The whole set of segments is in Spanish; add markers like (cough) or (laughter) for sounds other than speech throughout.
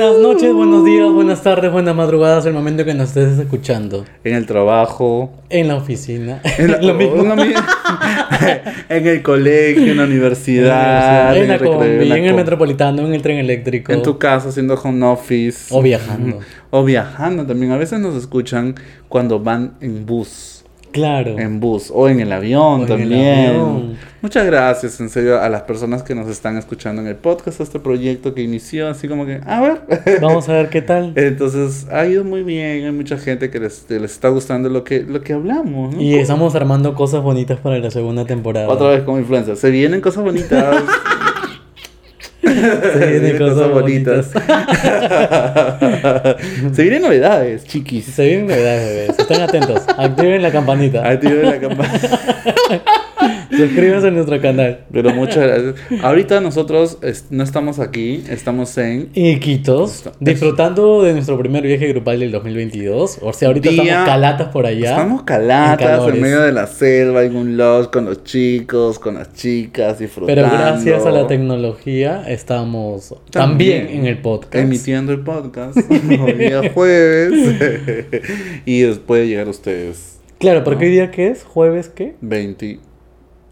Buenas noches, buenos días, buenas tardes, buenas madrugadas, el momento que nos estés escuchando. En el trabajo. En la oficina. (laughs) En, la- (laughs) Lo mismo. lo mi- (laughs) en el colegio, en la universidad. en la el recreo, combi, la en el metropolitano, en el tren eléctrico. En tu casa haciendo home office. O viajando. O viajando también. A veces nos escuchan cuando van en bus. Claro. En bus o en el avión O en el también. avión. Muchas gracias, en serio, a las personas que nos están escuchando en el podcast, este proyecto que inició, así como que, a ver. (laughs) Vamos a ver qué tal. Entonces, ha ido muy bien, hay mucha gente que les, que les está gustando lo que, lo que hablamos. ¿no? Y estamos armando cosas bonitas para la segunda temporada. Otra vez como influencer. Se vienen cosas bonitas. (laughs) (laughs) Se vienen cosas bonitas. (laughs) Se vienen novedades, chiquis. Se vienen novedades, bebés. Estén atentos. Activen la campanita. Activen la campana. (laughs) Suscríbanse a nuestro canal. Pero muchas gracias. Ahorita nosotros es- no estamos aquí, estamos en Iquitos, disfrutando de nuestro primer viaje grupal del 2022. O sea, ahorita Día- estamos calatas por allá. Estamos calatas en, medio de la selva, en un lodge con los chicos, con las chicas, disfrutando. Pero gracias a la tecnología estamos también, en el podcast. Emitiendo el podcast (laughs) el día jueves. (laughs) y después llegar a ustedes. Claro, porque hoy día qué es? ¿Jueves qué? 20.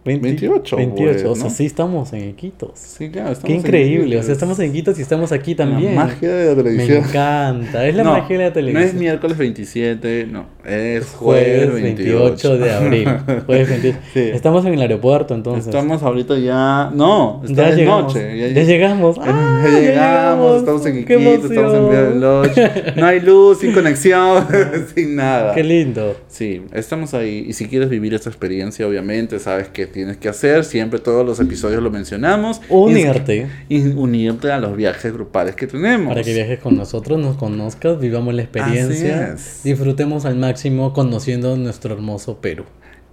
20 28, 28, o sea, sí estamos en Iquitos. Sí, claro. estamos Qué en increíble, o sea, estamos en Iquitos y estamos aquí también. La magia de la Me televisión. encanta, es la no, magia de la televisión. No es miércoles 27, no. Es Jueves jueves 28 de abril. (laughs) Jueves 28. Sí. Estamos en el aeropuerto entonces. Estamos ahorita ya. No, está ya de llegamos. noche. Ya, llegamos. ¡Ah, Ya llegamos, estamos en ¡Qué Iquitos, estamos en medio del lodge. No hay luz, sin conexión, (laughs) sin nada. Qué lindo. Sí, estamos ahí. Y si quieres vivir esta experiencia, obviamente, sabes qué tienes que hacer. Siempre todos los episodios lo mencionamos. Unirte Y unirte a los viajes grupales que tenemos. para que viajes con nosotros, nos conozcas, vivamos la experiencia, disfrutemos al máximo conociendo nuestro hermoso Perú.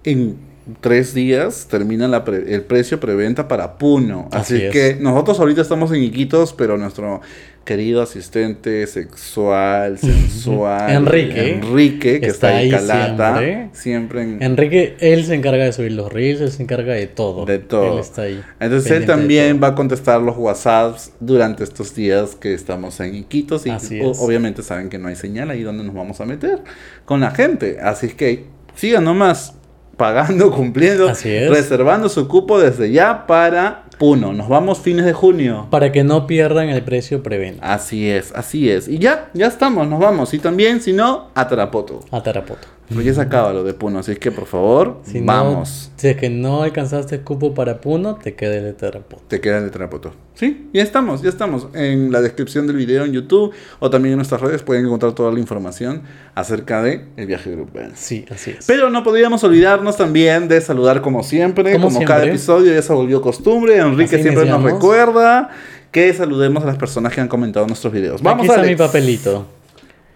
En tres días termina la pre- el precio preventa para Puno. Así, Así es. que nosotros ahorita estamos en Iquitos, pero nuestro querido asistente sexual, (laughs) sensual, Enrique, Enrique, que está, está ahí calata, siempre. siempre, en... Enrique, él se encarga de subir los reels, él se encarga de todo. De todo. Él está ahí. Entonces él también va a contestar los WhatsApps durante estos días que estamos en Iquitos y Así o- es. obviamente saben que no hay señal ahí donde nos vamos a meter con la gente. Así que sigan nomás pagando, (laughs) cumpliendo, Así es. reservando su cupo desde ya para Puno. Nos vamos fines de junio. Para que no pierdan el precio preventa. Así es, así es. Y ya, ya estamos, nos vamos. Y también, si no, a Tarapoto. A Tarapoto. Porque ya se acaba lo de Puno, así que por favor, Si no- vamos. si es que no alcanzaste cupo para Puno, te queda el de Tarapoto. Te queda el de Tarapoto. Sí, ya estamos, ya estamos. En la descripción del video en YouTube o también en nuestras redes pueden encontrar toda la información acerca de el viaje grupal. Sí, así es. Pero no podríamos olvidarnos también de saludar como siempre, Como como, cada siempre. episodio ya se volvió costumbre. Enrique Así siempre nos iniciamos. recuerda que saludemos a las personas que han comentado nuestros videos. Vamos Aquí está Alex. mi papelito.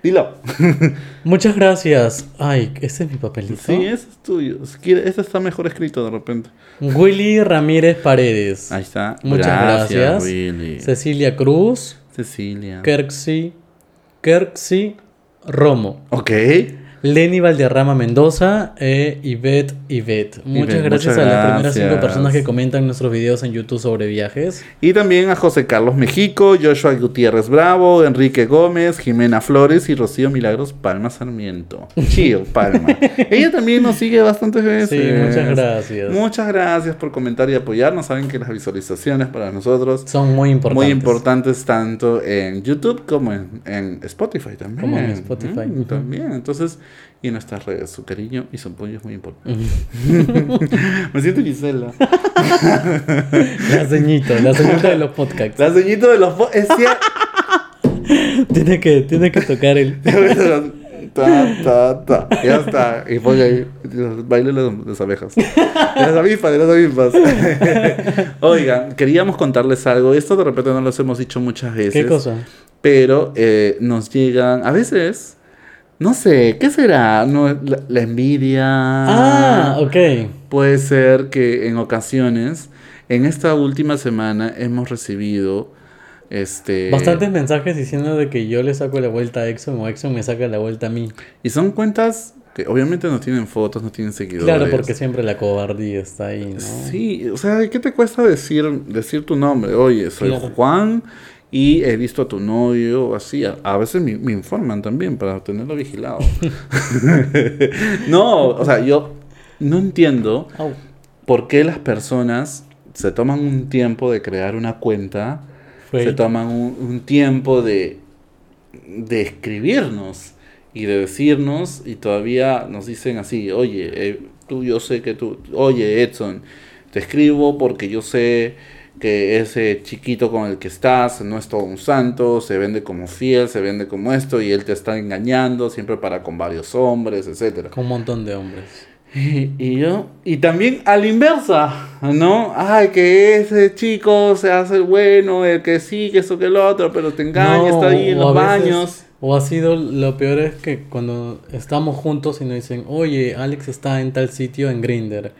Dilo. (laughs) Muchas gracias. Ay, ese es mi papelito. sí, ese es tuyo. Este está mejor escrito de repente. Willy Ramírez Paredes. Ahí está. Muchas gracias. Willy. Cecilia Cruz. Cecilia. Kerxi. Kerxi Romo. Ok. Lenny Valderrama Mendoza e Ivette Ivette. Muchas Ivette, gracias muchas a las primeras cinco gracias. personas que comentan nuestros videos en YouTube sobre viajes. Y también a José Carlos Mejico, Joshua Gutiérrez Bravo, Enrique Gómez, Jimena Flores y Rocío Milagros Palma Sarmiento. Chill, (laughs) Palma. Ella también nos sigue bastantes veces. Sí, muchas gracias. Muchas gracias por comentar y apoyarnos. Saben que las visualizaciones para nosotros Son muy importantes. muy importantes tanto en YouTube como en, en Spotify también. Como en Spotify, Mm. También. Entonces, y en nuestras redes, su cariño y su apoyo es muy importante. (laughs) Me siento Gisela. La ceñito, la ceñito de los podcasts. La ceñito de los... po- Es cierto. Tiene que, tiene que tocar el. (laughs) ta, ta, ta. Ya está. Y pone ahí. Baile las, las abejas. De las avispas, de las avispas. (laughs) Oigan, queríamos contarles algo. Esto de repente no los hemos dicho muchas veces. ¿Qué cosa? Pero eh, nos llegan. A veces. No sé, ¿qué será? No, la, la envidia. Ah, ok. Puede ser que en ocasiones, en esta última semana, hemos recibido. Este, Bastantes mensajes diciendo de que yo le saco la vuelta a Exxon o Exxon me saca la vuelta a mí. Y son cuentas que obviamente no tienen fotos, no tienen seguidores. Claro, porque siempre la cobardía está ahí, ¿no? Sí, o sea, ¿qué te cuesta decir, decir tu nombre? Oye, soy Claro. Juan y he visto a tu novio así. A, veces me, me informan también para tenerlo vigilado. (laughs) no, o sea, yo no entiendo por qué las personas se toman un tiempo de crear una cuenta, Fue- se toman un, un tiempo de, de escribirnos y de decirnos y todavía nos dicen así, oye, eh, tú yo sé que tú, oye Edson, te escribo porque yo sé que ese chiquito con el que estás no es todo un santo, se vende como fiel, se vende como esto y él te está engañando siempre para con varios hombres, etcétera. Con un montón de hombres. Y, y yo, y también a la inversa, ¿no? Ay, que ese chico se hace el bueno, el que sí, que eso, que lo otro, pero te engaña, No, está ahí en los veces- baños. O ha sido lo peor es que cuando estamos juntos y nos dicen, oye, Alex está en tal sitio en Grinder.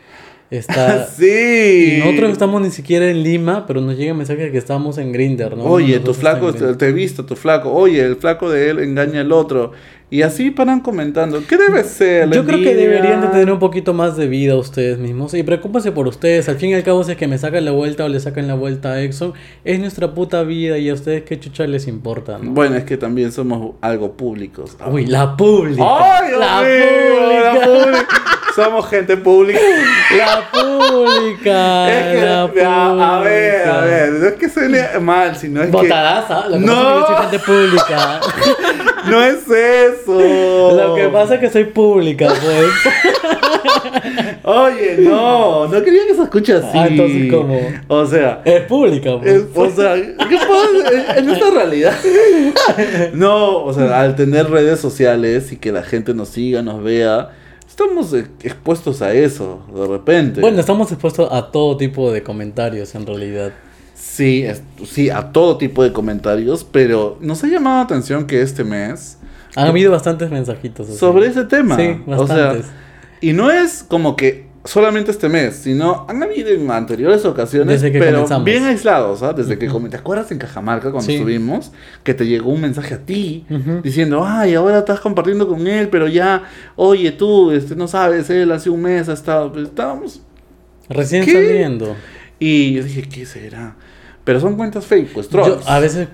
Está. sí. Y nosotros estamos ni siquiera en Lima, pero nos llega el mensaje de que estamos en Grinder, ¿no? Oye, tu flaco, te, he visto, tu flaco. Oye, el flaco de él engaña al otro. Y así paran comentando. ¿Qué debe ser? ¿La Yo creo que deberían de tener un poquito más de vida ustedes mismos y preocúpense por ustedes. Al fin y al cabo, si es que me sacan la vuelta o le sacan la vuelta a Exxon, es nuestra puta vida y a ustedes qué chucha les importa, ¿no? Bueno, es que también somos algo públicos. Uy, la pública. ¡Ay, Dios la mío, la pública. Somos gente pública. (laughs) La pública. Es que, la ya, a ver, a ver, no es que suene mal, sino es que Botadaza. Lo que No. pasa es que yo soy gente pública. (laughs) no es eso. Lo que pasa es que soy pública, pues. (laughs) Oye, no, no quería que se escuche así. Ah, entonces, ¿cómo? O sea, Es pública, pues. es- o sea, ¿qué pasa en esta realidad? No, o sea, al tener redes sociales y que la gente nos siga, nos vea, estamos eh, expuestos a eso, de repente. Bueno, estamos expuestos a todo tipo de comentarios en realidad. Sí, es- sí, a todo tipo de comentarios, pero nos ha llamado la atención que este mes Han habido bastantes mensajitos. así. sobre ese tema. Sí, o sea, bastantes. y no es como que solamente este mes, sino han habido en anteriores ocasiones, Desde que pero comenzamos. bien aislados, ¿ah? Desde que ¿Te acuerdas en Cajamarca cuando Sí. estuvimos? Que te llegó un mensaje a ti diciendo, ay, ahora estás compartiendo con él, pero ya, oye, tú, este, no sabes, él hace un mes ha estado, pues, estábamos. Recién ¿Qué? saliendo. Y yo dije, ¿qué será? Pero son cuentas fake, pues Yo trolls. a veces,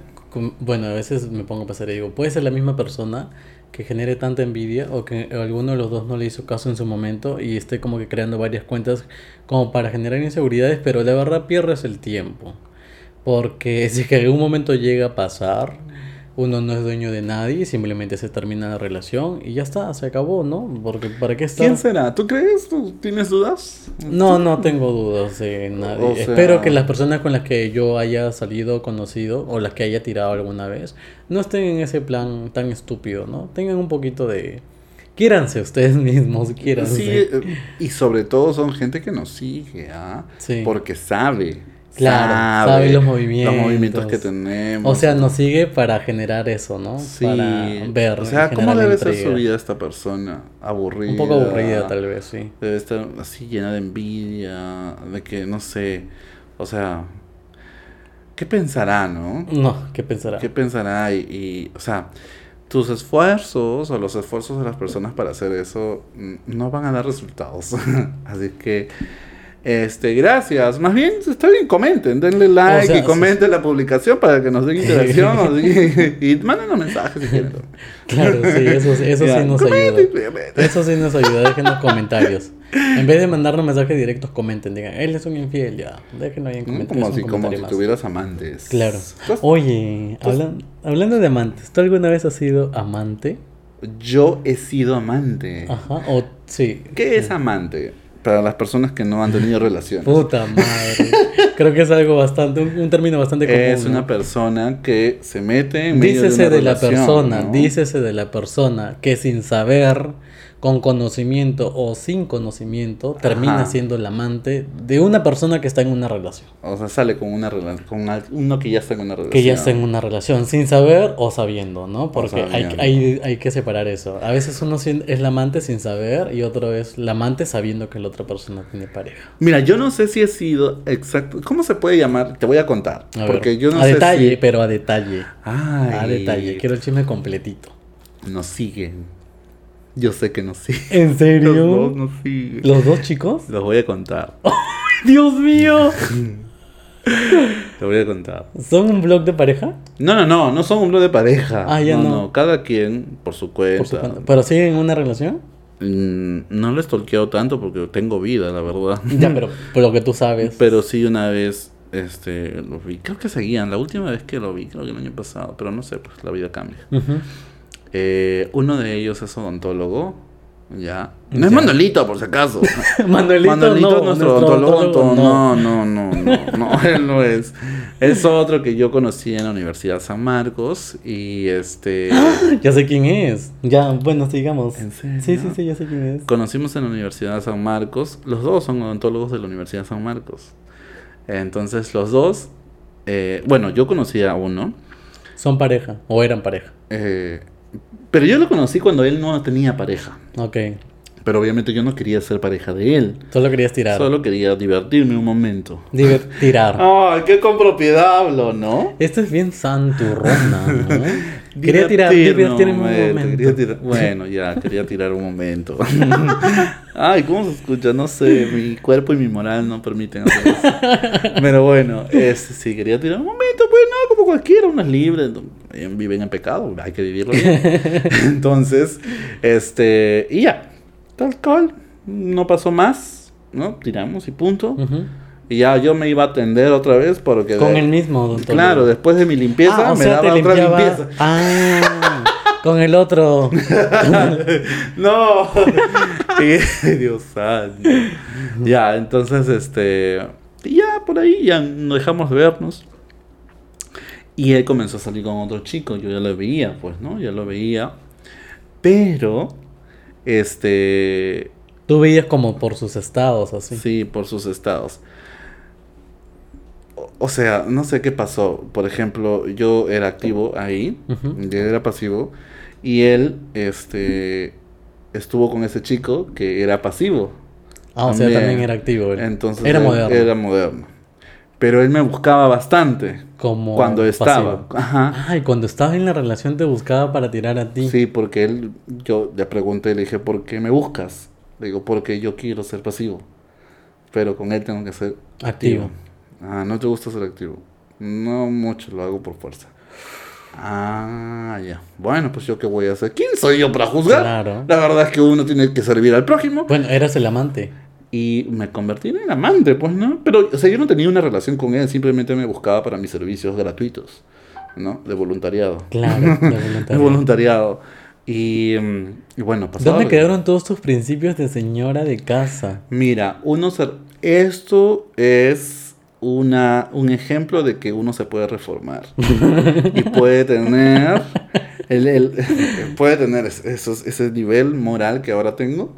bueno, a veces me pongo a pensar y digo, puede ser la misma persona que genere tanta envidia o que alguno de los dos no le hizo caso en su momento y esté como que creando varias cuentas como para generar inseguridades, pero la verdad pierdes el tiempo. Porque (laughs) si es que en algún momento llega a pasar, uno no es dueño de nadie, simplemente se termina la relación y ya está, se acabó, ¿no? Porque ¿para qué estar? ¿Quién será? ¿Tú crees? ¿Tú tienes dudas? No, no tengo dudas de nadie. O sea- Espero que las personas con las que yo haya salido, conocido, o las que haya tirado alguna vez, no estén en ese plan tan estúpido, ¿no? Tengan un poquito de... Quiéranse ustedes (laughs) mismos, quiéranse. Sí, eh, y sobre todo son gente que nos sigue, ¿ah? Sí. Porque sabe. Claro, sabe los movimientos. Los movimientos que tenemos. O sea, nos sigue para generar eso, ¿no? Sí. Para ver. O sea, ¿cómo generar debe ser su vida esta persona? Aburrida. Un poco aburrida, tal vez, sí. Debe estar así llena de envidia, de que no sé. O sea, ¿qué pensará, no? No, ¿qué pensará? ¿Qué pensará? Y, y, o sea, tus esfuerzos o los esfuerzos de las personas para hacer eso mm, no van a dar resultados. (laughs) Así que, este, gracias. Más bien, está bien, comenten, denle like sea, y comenten la publicación para que nos den interacción. (laughs) y mándenos mensajes si quieren. Claro, sí, eso, sí nos ayuda. comenten. Eso sí nos ayuda, déjenos comentarios. En vez de mandarnos mensajes directos, comenten, digan, él es un infiel, ya. Déjenlo ahí en Mm, comentarios. Como un si, como si tuvieras amantes. Claro. Oye, hablan- hablando de amantes, ¿tú alguna vez has sido amante? Yo he sido amante. Ajá, o sí. ¿Qué es amante? Para las personas que no han tenido relaciones. Puta madre. Creo que es algo bastante, un, un término bastante común. Es ¿no? una persona que se mete en medio Dícese de, de, una la relación, persona, ¿no? dícese de la persona que sin saber, con conocimiento o sin conocimiento, termina Ajá. siendo el amante de una persona que está en una relación. O sea, sale con una relación, con uno que ya está en una relación. Que ya está en una relación, sin saber o sabiendo, ¿no? Porque hay, sabiendo. hay, hay que separar eso. A veces uno es la amante sin saber y otro es la amante sabiendo que la otra persona tiene pareja. Mira, yo no sé si he sido exacto. ¿Cómo se puede llamar? Te voy a contar. A porque ver, yo no a sé detalle, si... pero a detalle. Ay, A detalle. Quiero el chisme completito. Nos siguen. Yo sé que nos siguen. (laughs) ¿En Los serio? dos nos siguen. ¿Los dos chicos? Los voy a contar. (laughs) ¡Dios mío! Te voy a contar. ¿Son un blog de pareja? No, no, no, no son un blog de pareja. Ah, ya no, no. Cada quien por su cuenta. Por su cuenta. ¿Pero siguen en una relación? Mm, no lo he stalkeado tanto porque tengo vida, la verdad. (laughs) Ya, pero por lo que tú sabes. Pero sí una vez este lo vi. Creo que seguían. La última vez que lo vi, creo que el año pasado. Pero no sé, pues la vida cambia. Ujú. Eh, uno de ellos es odontólogo. Ya. No es Ya. Manuelito, por si acaso. (laughs) Manuelito, Manuelito no, es nuestro odontólogo. odontólogo, No, no, no, no, no, (laughs) él no es. Es otro que yo conocí en la Universidad San Marcos y este (gasps) Ya sé quién es. Ya, bueno, sigamos. ¿En serio? Sí, sí, sí, ya sé quién es. conocimos en la Universidad San Marcos. Los dos son odontólogos de la Universidad San Marcos. Entonces los dos, eh, bueno, yo conocí a uno, Son pareja, o eran pareja. eh, pero yo lo conocí cuando él no tenía pareja. Ok. Pero obviamente yo no quería ser pareja de él. Solo querías tirar. Solo quería divertirme un momento. Diver- tirar. (laughs) Ay, qué con propiedad hablo, ¿no? Esto es bien santurrona, ¿no? (laughs) Quería tirar, Divertirme divertirme un momento, quería tirar- Bueno, ya, quería tirar un momento. (laughs) Ay, ¿cómo se escucha? No sé, mi cuerpo y mi moral no permiten hacer eso. Pero bueno, este, sí, quería tirar un momento, pues no, como cualquiera, uno es libre, no, eh, viven en pecado, hay que vivirlo bien. (laughs) Entonces, este, y ya, tal cual, no pasó más, ¿no? Tiramos y punto. Ujú. Y ya yo me iba a atender otra vez porque... Con de- el mismo odontólogo. Claro, después de mi limpieza Ah, me sea, daba otra limpiaba- limpieza. Ah, con el otro. (laughs) No. (laughs) Y- Dios santo. Ya, entonces, este. Ya, por ahí, ya nos dejamos de vernos. Y él comenzó a salir con otro chico. Yo ya lo veía, pues, ¿no? Ya lo veía. Pero, este. Tú veías como por sus estados, así. Sí, por sus estados. O, sea, no sé qué pasó. Por ejemplo, yo era activo ahí, Ujú. y él era pasivo, y él este, estuvo con ese chico que era pasivo. Ah, o sea, También. también era activo. él. Entonces era él moderno. Era moderno. Pero él me buscaba bastante como cuando estaba. Ajá. Ay, cuando estabas en la relación te buscaba para tirar a ti. Sí, porque él, yo le pregunté, le dije, ¿por qué me buscas? Le digo, porque yo quiero ser pasivo. Pero con él tengo que ser Activo. Ah, ¿no te gusta ser activo? No mucho, lo hago por fuerza. Ah, ya. Bueno, pues yo qué voy a hacer. ¿Quién soy yo para juzgar? Claro. La verdad es que uno tiene que servir al prójimo. Bueno, eras el amante. Y me convertí en amante, pues, ¿no? Pero, o sea, yo no tenía una relación con él, simplemente me buscaba para mis servicios gratuitos, ¿no? De voluntariado. Claro, de (laughs) De voluntario. voluntariado. Y, mm, y bueno, pasaba. ¿Dónde quedaron todos tus principios de señora de casa? Mira, uno se- esto es una, un ejemplo de que uno se puede reformar y puede tener el, el- (laughs) puede tener esos, ese nivel moral que ahora tengo,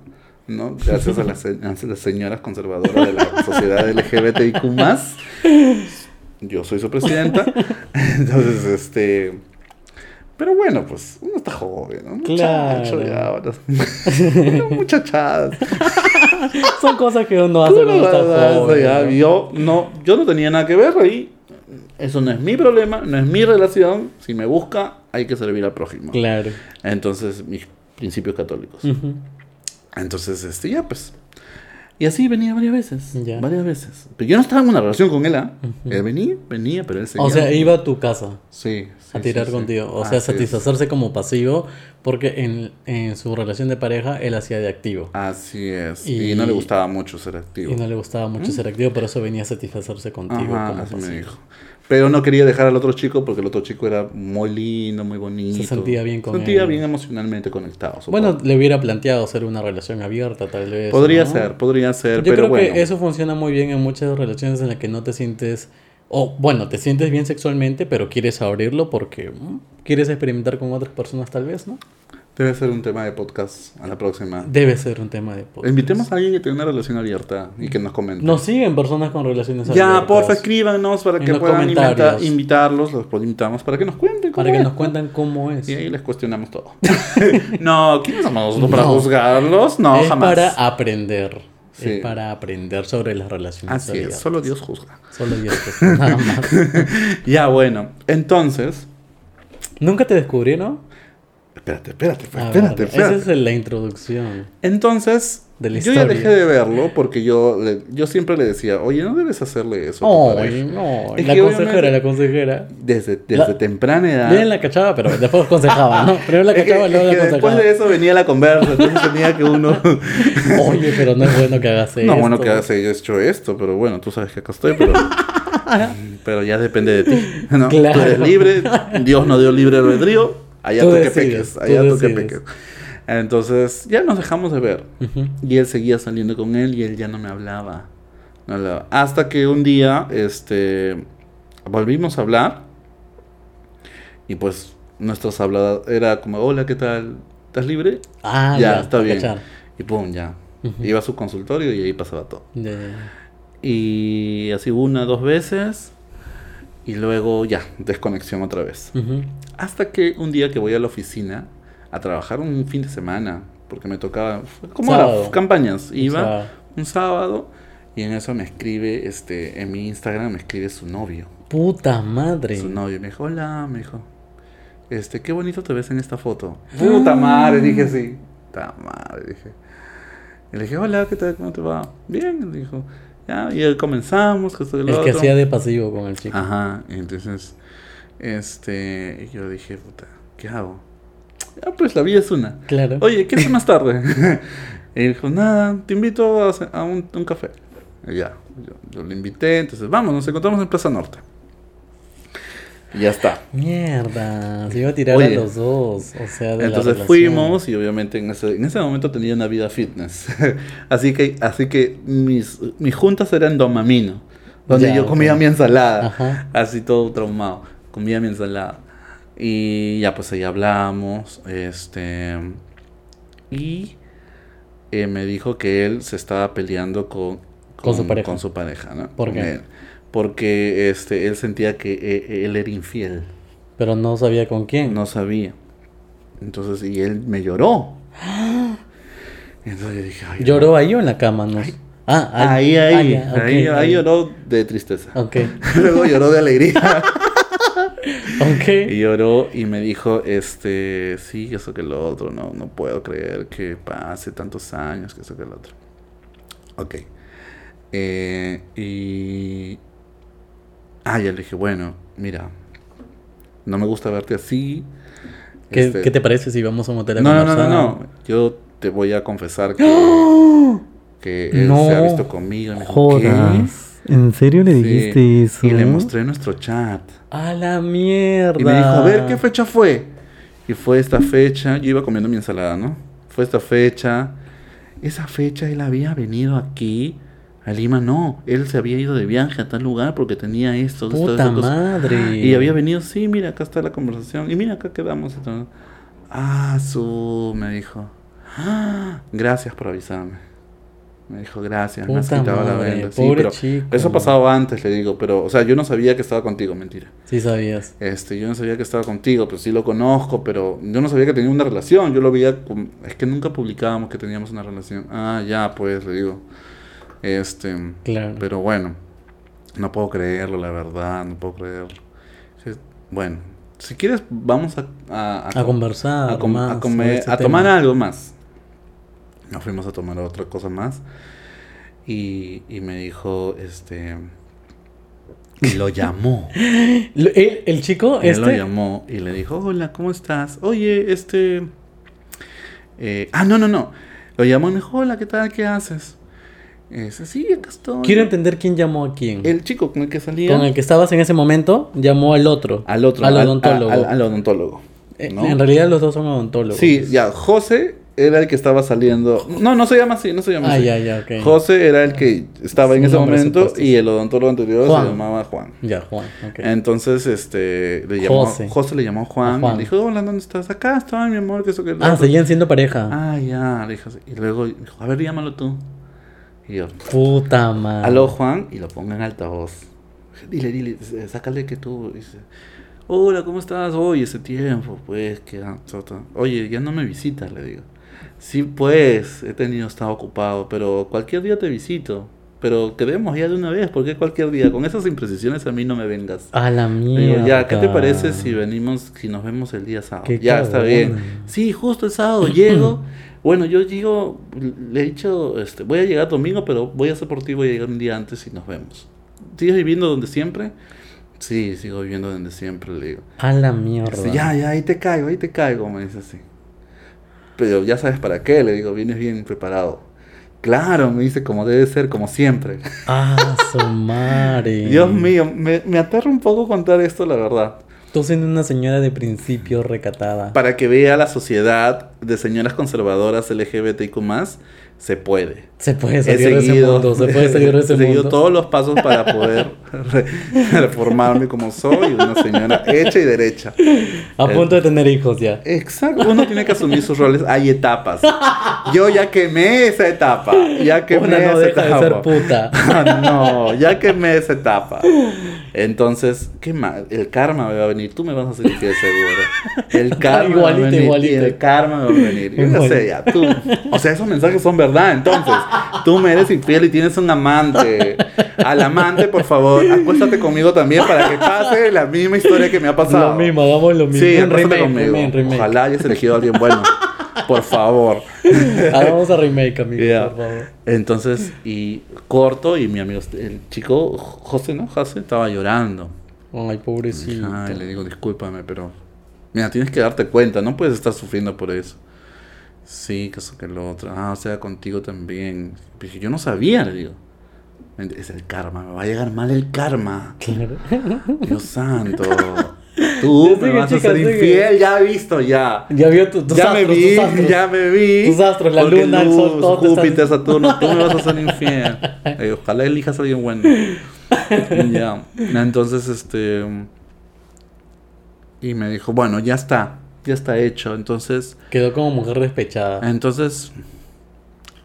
¿no? Gracias a las, a las señoras conservadoras de la sociedad LGBTIQ+. Yo soy su presidenta. Entonces, este... Pero bueno, pues uno está joven, ¿no? Muchacho, Claro. ya, ahora- (laughs) Una muchachada. (laughs) Son cosas que uno hace cuando está joven. ya, ¿no? yo, no, yo no tenía nada que ver ahí. Eso no es mi problema, no es mi relación. Si me busca, hay que servir al prójimo. Claro. Entonces, mis principios católicos. Entonces, este, ya pues. Y así venía varias veces. Ya. Varias veces. Pero yo no estaba en una relación con él, ¿ah? Él venía, venía, pero él seguía. O sea, iba a tu casa Sí. sí, a tirar sí, sí. contigo. O Así sea, es. satisfacerse como pasivo porque en, en su relación de pareja él hacía de activo. Así es. Y, Y- no le gustaba mucho ser activo. Y no le gustaba mucho ser activo, por eso venía a satisfacerse contigo ¿Mm? Ajá, como así me pasivo. dijo. Pero no quería dejar al otro chico porque el otro chico era muy lindo, muy bonito. Se sentía bien con Sentía él. bien emocionalmente conectado. supongo. Bueno, le hubiera planteado hacer una relación abierta, tal vez. podría ¿no? ser, podría ser, Yo pero creo bueno. que eso funciona muy bien en muchas relaciones en las que no te sientes, o bueno, te sientes bien sexualmente, pero quieres abrirlo porque mm, quieres experimentar con otras personas tal vez, ¿no? Debe ser un tema de podcast a la próxima. Debe ser un tema de podcast. Invitemos a alguien que tenga una relación abierta y que nos comente. Nos siguen personas con relaciones ya, abiertas. porfa, escríbanos para En que puedan invita- invitarlos, los invitamos para que nos cuenten. Para cómo que es. nos cuentan cómo es. Y ahí les cuestionamos todo. (laughs) no, ¿quiénes somos nosotros para No. juzgarlos? No, es jamás. para aprender. Sí. Es para aprender sobre las relaciones Así es, abiertas. solo Dios juzga. Solo Dios que nada (laughs) más. Ya, bueno, entonces. ¿Nunca te descubrieron? Espérate, espérate, espérate, ver, espérate. Esa es la introducción. Entonces, de la Yo ya dejé de verlo porque yo, le- yo siempre le decía, oye, no debes hacerle eso. a tu pareja". Ay, no, Es la que consejera, la consejera. Desde, desde La- temprana edad. Bien la cachaba, pero después aconsejaba, ¿no? (laughs) Primero la cachaba, es luego la después aconsejaba. de eso venía la conversa, entonces tenía que uno... (laughs) Oye, pero no es bueno que hagas eso. No, bueno, que has hecho esto, pero bueno, tú sabes que acá estoy, pero, (laughs) pero ya depende de ti. ¿no? Claro. Tú eres libre, Dios no dio libre albedrío, allá Tú tú, que peques, tú allá tú que decides. peques. Entonces ya nos dejamos de ver. Y él seguía saliendo con él y él ya no me hablaba. No hablaba. Hasta que un día, este, volvimos a hablar y pues nuestros habladas era como, hola, ¿qué tal? ¿Estás libre? Ah, ya, ya, está bien. cachar. Y pum, ya. Iba a su consultorio y ahí pasaba todo. Ya. Y así una, dos veces. Y luego ya, desconexión otra vez. Hasta que un día que voy a la oficina a trabajar un fin de semana, porque me tocaba, Sábado. las campañas, iba sábado. un sábado y en eso me escribe, este, en mi Instagram me escribe su novio. Puta madre. Su novio me dijo, hola, me dijo, este, qué bonito te ves en esta foto. Puta madre, dije sí. Puta madre, dije. Y le dije, hola, ¿qué tal? ¿Cómo te va? Bien, le dijo. Ya, y comenzamos, que El que otro. hacía de pasivo con el chico. Ajá, entonces, este, yo dije, puta, ¿qué hago? Ya, pues la vida es una. Claro. Oye, ¿qué haces más (laughs) tarde? y dijo, nada, te invito a, un, un café. Y ya, yo, yo le invité, entonces, vamos, nos encontramos en Plaza Norte. Y ya está. Mierda, se iba a tirar Oye. a los dos. O sea, de Entonces fuimos y obviamente en ese, en ese momento tenía una vida fitness. (laughs) así que, así que mis, mis juntas eran domamino, donde Ya, yo comía mi ensalada. Ajá. Así todo traumado. Comía mi ensalada. Y ya pues ahí hablamos. Este. Y eh, me dijo que él se estaba peleando con, Con su pareja. con su pareja, ¿no? ¿Por qué? Porque este, él sentía que eh, él era infiel. Pero no sabía con quién. No sabía. Entonces, y él me lloró. Entonces yo dije, ay, ¿Lloró ahí o en la cama? No. Ah, Ahí, ahí, ah, ahí, ahí, ahí. lloró de tristeza. Ok, (laughs) Luego lloró de alegría. (laughs) ok. y lloró y me dijo, este, sí, eso que lo otro, no, no puedo creer que pase tantos años, que eso que lo otro. Ok. Eh, y... Ah, ya le dije, bueno, mira, no me gusta verte así. ¿Qué, este, qué te parece si vamos a un hotel a No, no, no, no, no. Yo te voy a confesar que, que él No se ha visto conmigo. Me dijo, ¿qué? Jodas. ¿En serio le Sí. dijiste eso? Y le mostré nuestro chat. A la mierda. Y me dijo, a ver, ¿qué fecha fue? Y fue esta fecha, yo iba comiendo mi ensalada, ¿no? Fue esta fecha. Esa fecha él había venido aquí, a Lima, no. Él se había ido de viaje a tal lugar porque tenía esto. Puta madre. Y había venido, sí, mira, acá está la conversación. Y mira, acá quedamos. Ah, su, me dijo. "Ah, gracias por avisarme. Me dijo, gracias, me has Puta quitado la madre, venda. Sí, pobre pero chico. eso pasaba antes, le digo. Pero, o sea, yo no sabía que estaba contigo, mentira. Sí sabías. Este, yo no sabía que estaba contigo, pero sí lo conozco, pero yo no sabía que tenía una relación. Yo lo veía, es que nunca publicábamos que teníamos una relación. Ah, ya, pues, le digo. Este, Claro. pero bueno, no puedo creerlo, la verdad, no puedo creerlo. Bueno, si quieres, vamos a, a, A conversar a, com- más a comer- ese a tomar tema. algo más. Nos fuimos a tomar otra cosa más. Y, y me dijo, este. Y lo llamó. (laughs) Lo- ¿El, el chico Él lo este? llamó y le dijo, hola, ¿cómo estás? Oye, este... eh, ah, no, no, no. Lo llamó y me dijo, hola, ¿qué tal? ¿Qué haces? Sí, acá estoy. Quiero entender quién llamó a quién. El chico con el que salía... Con el que estabas en ese momento, llamó al otro. Al otro. Al odontólogo. Al, al odontólogo. Eh, ¿no? En realidad los dos son odontólogos. Sí, ya, José era el que estaba saliendo... No, no se llama así, no se llama Ah, así. ya, ya, ok. José era el que estaba en ese momento y el odontólogo anterior Juan. se llamaba Juan. Ya, Juan. ok. Entonces, este, le llamó, José. José. le llamó a Juan, Juan. y le dijo, hola, ¿dónde estás? Acá estoy, mi amor, que eso que Ah, otro". seguían siendo pareja. Ah, ya, le dijo así. Y luego dijo, a ver, llámalo tú. Y yo, Puta madre. aló Juan, y lo pongo en altavoz. Dile, dile, sácale que tú. Dice, hola, ¿cómo estás? Oye, ese tiempo, pues, que... ah, ta, ta". Oye, ya no me visitas, le digo. Sí, pues, he tenido, estado ocupado, pero cualquier día te visito. Pero quedemos ya de una vez, porque cualquier día, con esas imprecisiones a mí no me vengas. A la mierda. digo, ya, ¿qué te parece si venimos, si nos vemos el día sábado? Qué ya, está bien. Sí, justo el sábado (clears throat) llego. Bueno, yo llego, le he dicho, este, voy a llegar domingo, pero voy a hacer por ti, voy a llegar un día antes y nos vemos. ¿Sigues viviendo donde siempre? Sí, sigo viviendo donde siempre, le digo. A la mierda. Ya, ya, ahí te caigo, ahí te caigo, me dice así. Pero ya sabes para qué, le digo, vienes bien preparado. Claro, me dice, como debe ser, como siempre. Ah, (laughs) su madre. Dios mío, me, me aterra un poco contar esto, la verdad. Tú siendo una señora de principio recatada. Para que vea la sociedad de señoras conservadoras LGBTIQ+, se puede. Se puede salir de ese seguido, mundo. Se puede salir de (laughs) ese he seguido mundo. todos los pasos para poder re- (laughs) reformarme como soy, una señora hecha y derecha. A punto de tener hijos ya. Exacto, uno tiene que asumir sus roles. Hay etapas. Yo ya quemé esa etapa. Ya quemé Una no esa deja de etapa. ser puta. (laughs) No, ya quemé esa etapa. Entonces, ¿qué más? El karma me va a venir. Tú me vas a infiel seguro. El karma me va a venir. el karma me va a venir. Yo ya sé, ya. Tú. O sea, esos mensajes son verdad. Entonces, tú me eres infiel y tienes un amante. Al amante, por favor, acuéstate conmigo también para que pase la misma historia que me ha pasado. Lo mismo, hagamos lo mismo. Sí, acuéstate remake, conmigo. remake, remake. Ojalá hayas elegido a alguien bueno. Por favor. (laughs) Hagamos a remake, amigo, Ya. por favor. Entonces, y corto, y mi amigo, el chico, José, ¿no? José estaba llorando. Ay, pobrecito. Ay, le digo, discúlpame, pero. Mira, tienes que darte cuenta, no puedes estar sufriendo por eso. Sí, que eso que lo otro. Ah, o sea, contigo también. Dije, yo no sabía, le digo. Es el karma, me va a llegar mal el karma. Claro. Dios (laughs) santo. Tú me vas a chica, ser sigue. infiel, ya he visto, ya. Ya vio tu- tus ya astros, me vi, tus astros. ya me vi. Tus astros, la Porque luna, el sol, luz, todo Júpiter, Saturno, tú me vas a ser (laughs) infiel. Eh, ojalá elijas a alguien bueno. (laughs) ya. Entonces, este. Y me dijo, bueno, ya está. Ya está hecho. Entonces. Quedó como mujer despechada. Entonces.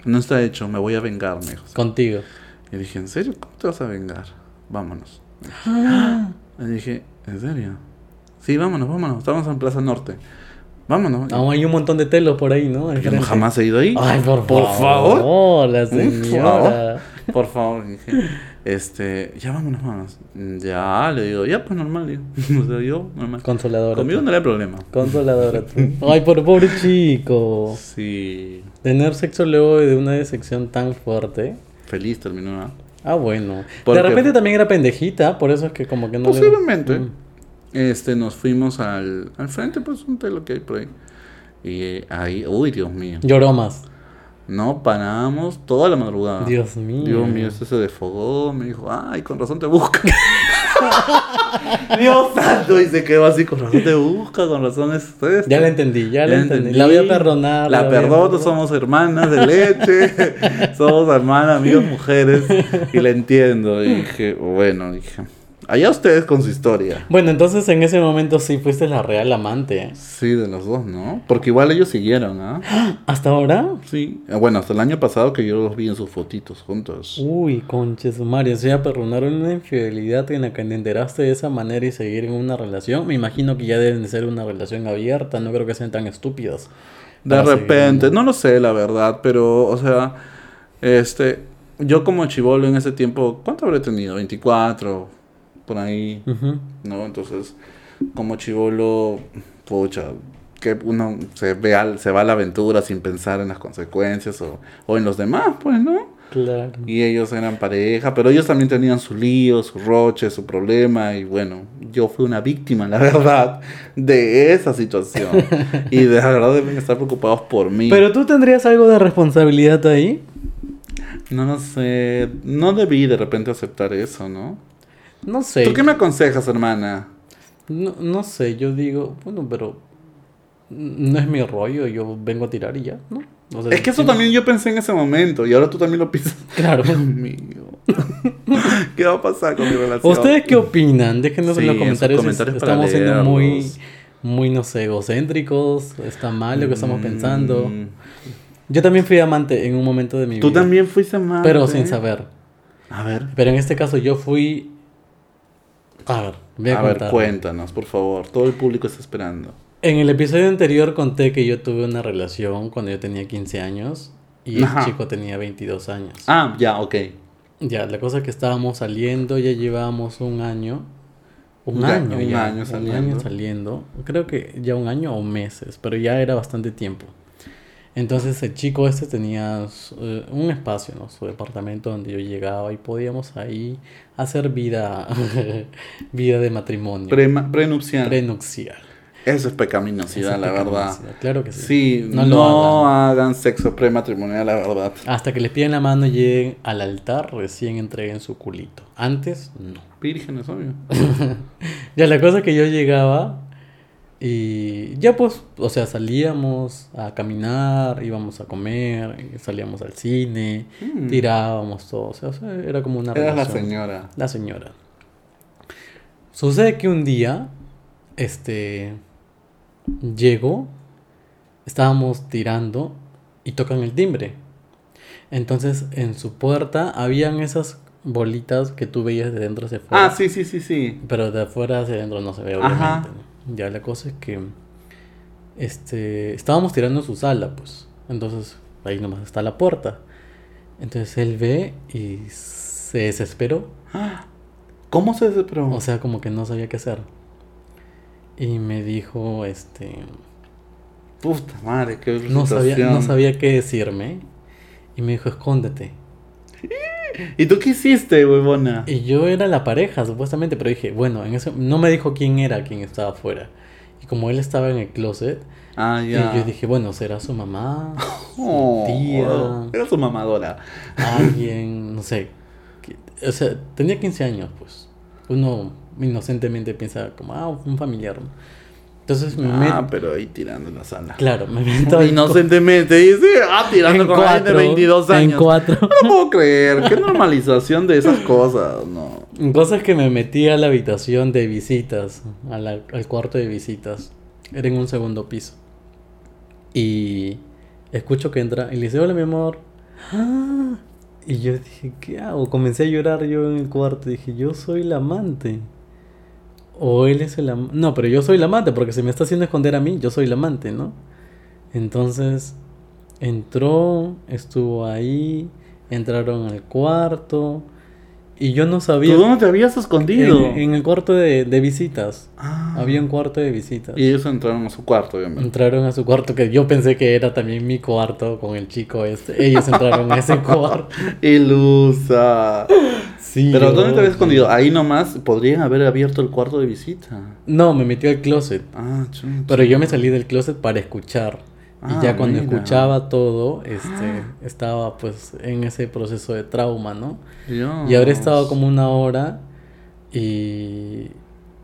No está hecho, me voy a vengar, me dijo. Contigo. Y dije, ¿en serio? ¿Cómo te vas a vengar? Vámonos. (gasps) Y dije, ¿en serio? Sí, vámonos, vámonos. Estamos en Plaza Norte. Vámonos. Aún hay un montón de telos por ahí, ¿no? Yo no jamás he ido ahí. Ay, por, Por favor. favor. la Por favor. Por favor, dije. Este, ya vámonos, vámonos. Ya, le digo, ya, pues normal, digo. (laughs) O sea, yo, normal. Consoladora. Conmigo tú. no hay problema. Consoladora. tú. Ay, por pobre chico. Sí. Tener sexo luego de una decepción tan fuerte. Feliz terminó, ¿no? Ah, bueno. ¿Por De repente también era pendejita, por eso es que como que no le- Posiblemente. Mm. Este, nos fuimos al, al frente, pues un telo que hay por ahí. Y eh, ahí, uy, Dios mío. Lloró más. No paramos toda la madrugada. Dios mío. Dios mío, este se desfogó, me dijo, ay, con razón te busca. (laughs) Dios santo, y se quedó así, con razón te busca, con razón es esto. Ya la entendí, ya la entendí. La voy a perdonar. La voy a perdono, somos hermanas de leche, (laughs) somos hermanas, amigos, mujeres, y la entiendo. Y dije, bueno, dije, allá ustedes con su historia. Bueno, entonces en ese momento sí fuiste la real amante. Sí, de los dos, ¿no? Porque igual ellos siguieron, ¿ah? (gasps) ¿Hasta ahora? Sí. Eh, Bueno, hasta el año pasado que yo los vi en sus fotitos juntos. Uy, conches, Mario, o sea, perdonaron una infidelidad en la que te enteraste de esa manera y seguir en una relación. Me imagino que ya deben de ser una relación abierta, no creo que sean tan estúpidos. De seguir, repente, ¿no? no lo sé, la verdad, pero, o sea, este, yo como chivolo en ese tiempo, ¿cuánto habré tenido? 24, por ahí. ¿no? Entonces, como chivolo, pucha, que uno se, ve al- se va a la aventura sin pensar en las consecuencias o, o en los demás, pues, ¿no? Claro. Y ellos eran pareja, pero ellos también tenían su lío, su roche, su problema. Y bueno, yo fui una víctima, la (laughs) verdad, de esa situación. y de la verdad deben estar preocupados por mí. Pero tú tendrías algo de responsabilidad ahí. no lo sé, no debí de repente aceptar eso, ¿no? No sé. ¿Tú qué me aconsejas, hermana? No, no sé, yo digo, bueno, pero no es mi rollo, yo vengo a tirar y ya, ¿no? O sea, Es que eso también yo pensé en ese momento y ahora tú también lo piensas. (laughs) Claro. Dios mío. (laughs) ¿Qué va a pasar con mi relación? ¿Ustedes qué opinan? Déjenos Sí, en los en comentarios. si estamos siendo muy, muy, no sé, egocéntricos. ¿Está mal lo que estamos pensando? Mm, Yo también fui amante en un momento de mi Tú vida. también fuiste amante. Pero sin saber. A ver. Pero en este caso yo fui... A ver, voy a, A ver, cuéntanos, por favor. Todo el público está esperando. En el episodio anterior conté que yo tuve una relación cuando yo tenía 15 años y Ajá. el chico tenía 22 años. Ah, ya, ok. Ya, la cosa es que estábamos saliendo, ya llevábamos un año. Un Ya, año, un ya, año Un saliendo. año saliendo. Creo que ya un año o meses, pero ya era bastante tiempo. Entonces el chico este tenía eh, un espacio, ¿no? Su departamento donde yo llegaba y podíamos ahí hacer vida, (laughs) vida de matrimonio. Prema- prenupcial. prenupcial. Eso es pecaminosidad, la verdad. Claro que sí. Sí, No hagan sexo prematrimonial, la verdad. Hasta que les piden la mano y lleguen al altar, recién entreguen su culito. Antes, no. Vírgenes, obvio. (laughs) Ya la cosa es que yo llegaba y ya pues, o sea, salíamos a caminar, íbamos a comer, salíamos al cine, Mm. tirábamos todo, o sea, o sea, era como una Eras la relación. señora. La señora. Sucede que un día, este, llego, estábamos tirando y tocan el timbre. Entonces, en su puerta habían esas bolitas que tú veías de dentro hacia afuera. Ah, sí, sí, sí, sí. Pero de afuera hacia adentro no se ve, Ajá. obviamente. ¿no? Ya la cosa es que este, estábamos tirando su sala, pues. Entonces, ahí nomás está la puerta. Entonces él ve y se desesperó. (gasps) ¿Cómo se desesperó? O sea, como que no sabía qué hacer. Y me dijo, este, Puta madre, qué no sabía, no sabía qué decirme. Y me dijo, escóndete. ¿Y tú qué hiciste, huevona? Y yo era la pareja, supuestamente, pero dije, bueno, en ese, no me dijo quién era quien estaba afuera. Y como él estaba en el closet, Ah, y ya. yo dije, bueno, será su mamá, (laughs) Oh, su tía, Era su mamadora. alguien, no sé. O sea, tenía 15 años, pues. Uno inocentemente piensa como, ah, un familiar. Entonces me Ah, meto, pero ahí tirando en la sala. claro, me meto Inocentemente dice, ah, tirando en con alguien de cuatro, 22 En años. cuatro. No puedo creer, qué normalización de esas cosas, no. Cosas que me metí a la habitación de visitas, a la- al cuarto de visitas. Era en un segundo piso. Y escucho que entra y le dice, hola mi amor. Ah, Y yo dije, ¿qué hago? Comencé a llorar yo en el cuarto. Dije, yo soy la amante. O él es el amante. No, pero yo soy la amante porque se me está haciendo esconder a mí. Yo soy la amante, ¿no? Entonces entró, estuvo ahí, entraron al cuarto. Y yo no sabía. ¿Tú dónde te habías escondido? En, en el cuarto de, de visitas. Ah. Había un cuarto de visitas. Y ellos entraron a su cuarto, obviamente. Entraron a su cuarto, que yo pensé que era también mi cuarto con el chico este. Ellos entraron a ese (laughs) cuarto. Ilusa. Sí. Pero ¿dónde te habías escondido? Ahí nomás podrían haber abierto el cuarto de visita. No, me metió al closet. Ah, chucha. Pero yo me salí del closet para escuchar. Ah, y ya cuando mira. escuchaba todo, este, estaba pues en ese proceso de trauma, ¿no? Dios. Y habré estado como una hora y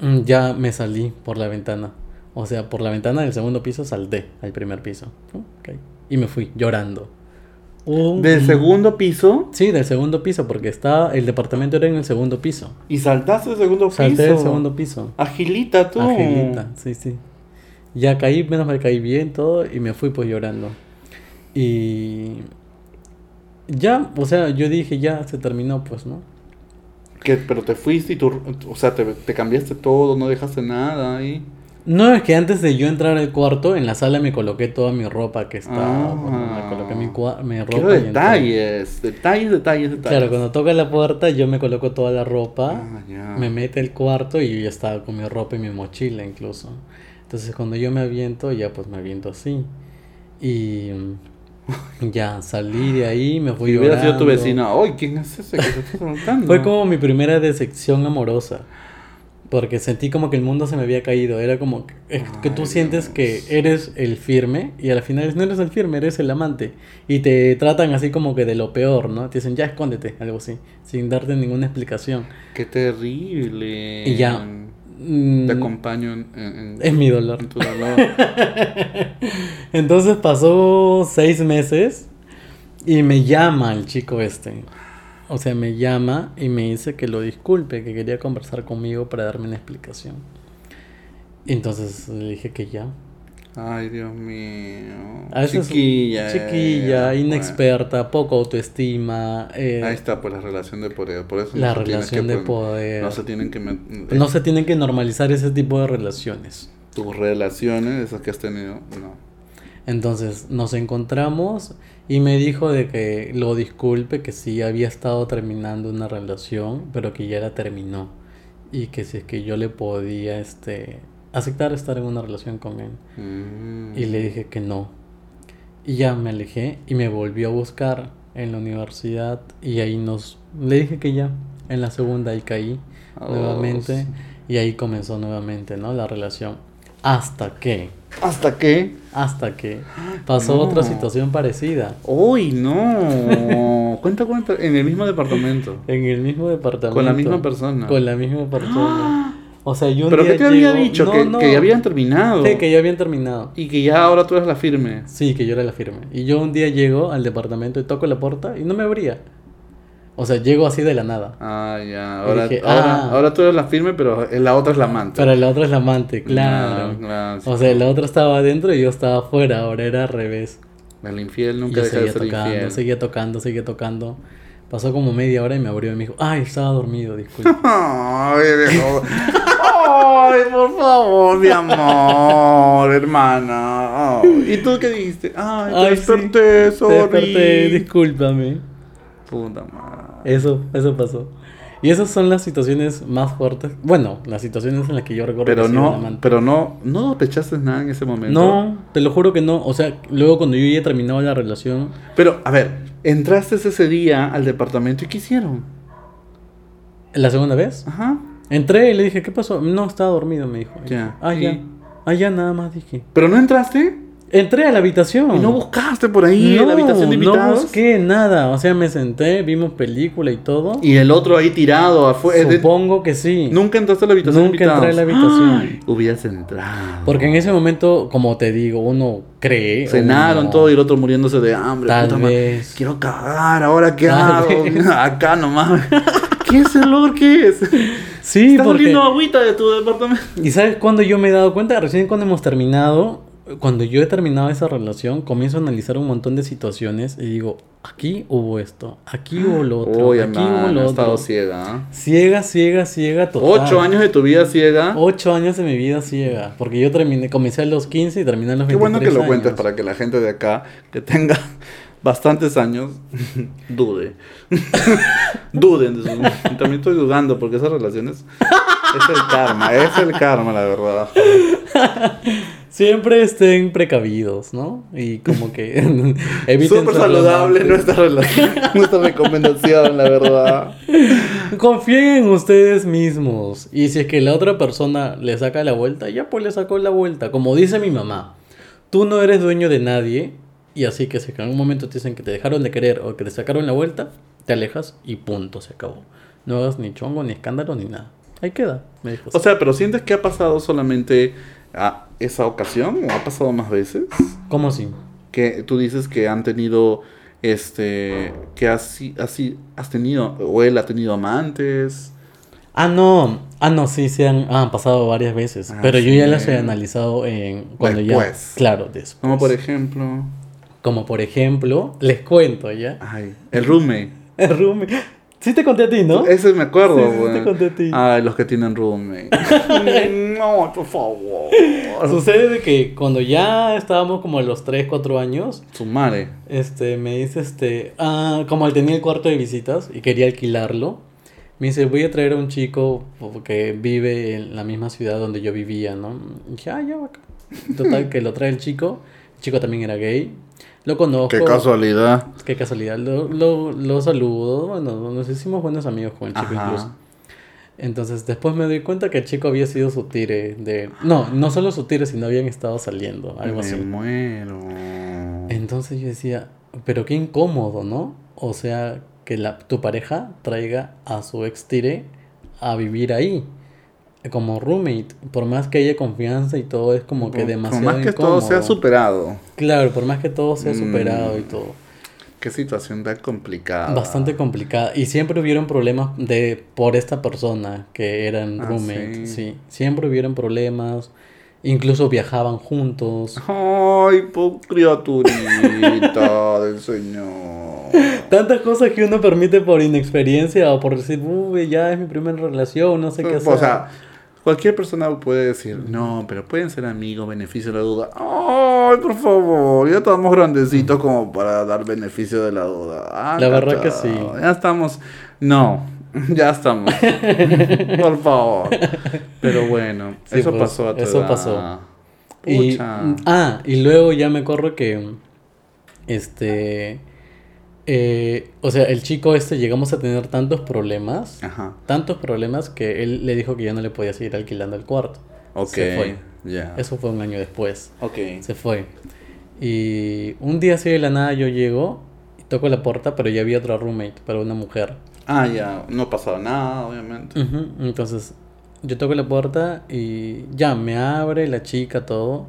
mm, ya me salí por la ventana. O sea, por la ventana del segundo piso salté al primer piso. Ok. Y me fui llorando. Un- Del segundo piso Sí, del segundo piso, porque estaba, el departamento era en el segundo piso. y saltaste del segundo Salté piso. del segundo piso. Agilita tú. Angelita, sí, sí. Ya caí, menos mal caí bien todo y me fui pues llorando. Y ya, o sea, yo dije, ya se terminó pues, ¿no? Que, pero te fuiste y tú, o sea, te, te cambiaste todo, no dejaste nada ahí. No, es que antes de yo entrar al cuarto, en la sala me coloqué toda mi ropa que estaba. Ah. bueno, me coloqué mi, mi ropa. Quiero detalles, detalles, detalles, detalles. Claro, cuando toca la puerta, yo me coloco toda la ropa, Ah, me mete el cuarto y yo ya estaba con mi ropa y mi mochila incluso. Entonces cuando yo me aviento, ya pues me aviento así. Y (laughs) ya salí de ahí, me fui Si hubiera sido tu vecina, ¡ay, quién es ese que te está preguntando! Fue como mi primera decepción amorosa. Porque sentí como que el mundo se me había caído. Era como que, es que tú Ay, sientes Dios. que eres el firme y al final no eres el firme, eres el amante. Y te tratan así como que de lo peor, ¿no? Te dicen, ya escóndete, algo así, sin darte ninguna explicación. ¡Qué terrible! Y ya. Mm, Te acompaño en, en- en- es mi dolor. en tu dolor. (laughs) Entonces pasó seis meses y me llama el chico este. O sea, me llama y me dice que lo disculpe, que quería conversar conmigo para darme una explicación. Y entonces le dije que ya. Ay, Dios mío. A chiquilla. chiquilla, eh, inexperta, poco autoestima. eh, bueno. Ahí está, pues la relación de poder. Por eso La relación de pues, poder. No se tienen que. met- No se tienen que normalizar ese tipo de relaciones. Tus relaciones, esas que has tenido, no. Entonces nos encontramos y me dijo de que lo disculpe, que sí había estado terminando una relación, pero que ya la terminó. Y que si es que yo le podía este, aceptar estar en una relación con él. Mm. Y le dije que no. Y ya me alejé y me volvió a buscar en la universidad y ahí nos... Le dije que ya, en la segunda ahí caí Oh, nuevamente y ahí comenzó nuevamente, ¿no? La relación. Hasta que, ¿Hasta qué? hasta que pasó No. otra situación parecida. Uy, no. (laughs) cuenta, cuenta. En el mismo departamento. En el mismo departamento. Con la misma persona. Con la misma persona. (gasps) O sea, yo un ¿Pero día qué te había dicho? No, que, no. que ya habían terminado. Sí, que ya habían terminado. Y que ya ahora tú eres la firme. Sí, que yo era la firme. Y yo un día llego al departamento y toco la puerta y no me abría. O sea, llego así de la nada. Ah, ya. Ahora, dije, ahora, ah. ahora tú eres la firme, pero la otra es la amante. Pero la otra es la amante, claro. Ah, claro, sí. O sea, la otra estaba adentro y yo estaba afuera, ahora era al revés. El infiel nunca yo deja de seguía ser tocando, infiel. seguía tocando, seguía tocando. Pasó como media hora y me abrió y me dijo, ay, estaba dormido, disculpe. (laughs) Ay, viejo. (laughs) Ay, por favor, mi amor, hermana. Ay, ¿Y tú qué dijiste? Ay, te Ay, sí, desperté, Te sorry. desperté, discúlpame. Puta madre. Eso, eso pasó. Y esas son las situaciones más fuertes. Bueno, las situaciones en las que yo recuerdo Pero que no, amante. pero no, no sospechaste nada en ese momento. No, te lo juro que no. O sea, luego cuando yo ya he terminado la relación, Pero, a ver, entraste ese día al departamento y ¿qué hicieron? la segunda vez, Ajá. entré y le dije, ¿qué pasó? No, estaba dormido, me dijo. Ya. Ah, ya. Ah, ya, nada más dije. ¿Pero no entraste? Entré a la habitación. ¿Y no buscaste por ahí en la habitación de No invitados? busqué nada. O sea, me senté, vimos película y todo. Y el otro ahí tirado afuera. Supongo que sí. Nunca entraste a la habitación de Nunca invitados. entré a la habitación. Ay, hubieras entrado. Porque en ese momento, como te digo, uno cree. Cenaron uno- todo y el otro muriéndose de hambre. Tal Puta madre, vez. Quiero cagar, ahora qué Tal hago. vez. (laughs) Acá nomás. (laughs) ¿Qué es el olor? ¿Qué es? (laughs) Sí, Está porque. saliendo agüita de tu departamento. ¿Y sabes cuándo yo me he dado cuenta? Recién cuando hemos terminado, cuando yo he terminado esa relación, comienzo a analizar un montón de situaciones y digo, aquí hubo esto, aquí hubo lo (gasps) otro, Uy, aquí hubo hermano, lo he estado otro. ciega. ¿ah? Ciega, ciega, ciega, total. Ocho años de tu vida ciega. Ocho años de mi vida ciega. Porque yo terminé, comencé a los 15 y terminé a los 23 Qué bueno que lo años. cuentes para que la gente de acá, que tenga (laughs) bastantes años, (laughs) dude. (laughs) Duden de su... También estoy dudando porque esas relaciones... Es el karma, es el karma, la verdad. Siempre estén precavidos, ¿no? Y como que (laughs) eviten Súper saludable nuestra relación, (laughs) nuestra recomendación, la verdad. Confíen en ustedes mismos. Y si es que la otra persona le saca la vuelta, ya pues le sacó la vuelta. Como dice mi mamá, tú no eres dueño de nadie. Y así que si en algún momento te dicen que te dejaron de querer o que te sacaron la vuelta, te alejas y punto, se acabó. No hagas ni chongo, ni escándalo, ni nada. Ahí queda, me dijo. O sea, pero ¿sientes que ha pasado solamente a esa ocasión o ha pasado más veces? ¿Cómo así? Que tú dices que han tenido, este, que así, así, has tenido, o él ha tenido amantes. Ah, no. Ah, no, sí, se han, han pasado varias veces. Ah, pero yo sí. ya las he analizado en cuando Después. ya. Claro, después. Como por ejemplo, Como por ejemplo, les cuento ya. ay, el roommate. (laughs) El roomie. Sí te conté a ti, ¿no? Ese me acuerdo, Sí, sí, güey. te conté a ti. Ay, los que tienen roommate. (laughs) no, por favor. Sucede de que cuando ya estábamos como a los 3, 4 años, Su madre. este, me dice, este, ah, como él tenía el cuarto de visitas y quería alquilarlo, me dice, voy a traer a un chico que vive en la misma ciudad donde yo vivía, ¿no? Y dije, ah, ya, bacán. Total, que lo trae el chico, el chico también era gay, lo conozco. Qué casualidad. Qué casualidad, lo, lo, lo saludo, bueno, nos hicimos buenos amigos con el chico Ajá. incluso. Entonces después me doy cuenta que el chico había sido su tire de... No, no solo su tire, sino habían estado saliendo, algo me así. muero. Entonces yo decía, pero qué incómodo, ¿no? O sea, que la, tu pareja traiga a su ex tire a vivir ahí, como roommate. Por más que haya confianza y todo, es como que Por- demasiado Por más que incómodo. todo sea superado. Claro, por más que todo sea superado y Mm. todo. Qué situación tan complicada. Bastante complicada. Y siempre hubieron problemas de por esta persona que eran Ah, roommate. sí. Sí. Siempre hubieron problemas. Incluso viajaban juntos. Ay, po criaturita (laughs) del Señor. Tantas cosas que uno permite por inexperiencia o por decir, uy, ya es mi primera relación, no sé qué hacer. O sea, cualquier persona puede decir, no, pero pueden ser amigos, beneficio de la duda. Ay, por favor, ya estamos grandecitos como para dar beneficio de la duda. Ah, La verdad que sí. Ya estamos. No, (laughs) ya estamos. (laughs) por favor. Pero bueno, Sí, eso pues, pasó a tu eso edad. pasó. Y, ah, y luego ya me acuerdo que, este, eh, o sea, el chico este llegamos a tener tantos problemas, Ajá. tantos problemas que él le dijo que ya no le podía seguir alquilando el cuarto. Ok. Se fue. Ya. Eso fue un año después. Ok. Se fue. Y un día así de la nada yo llego y toco la puerta, pero ya había otra roommate para una mujer. Ah, ya. No pasaba nada, obviamente. Entonces, yo toco la puerta y ya me abre la chica, todo.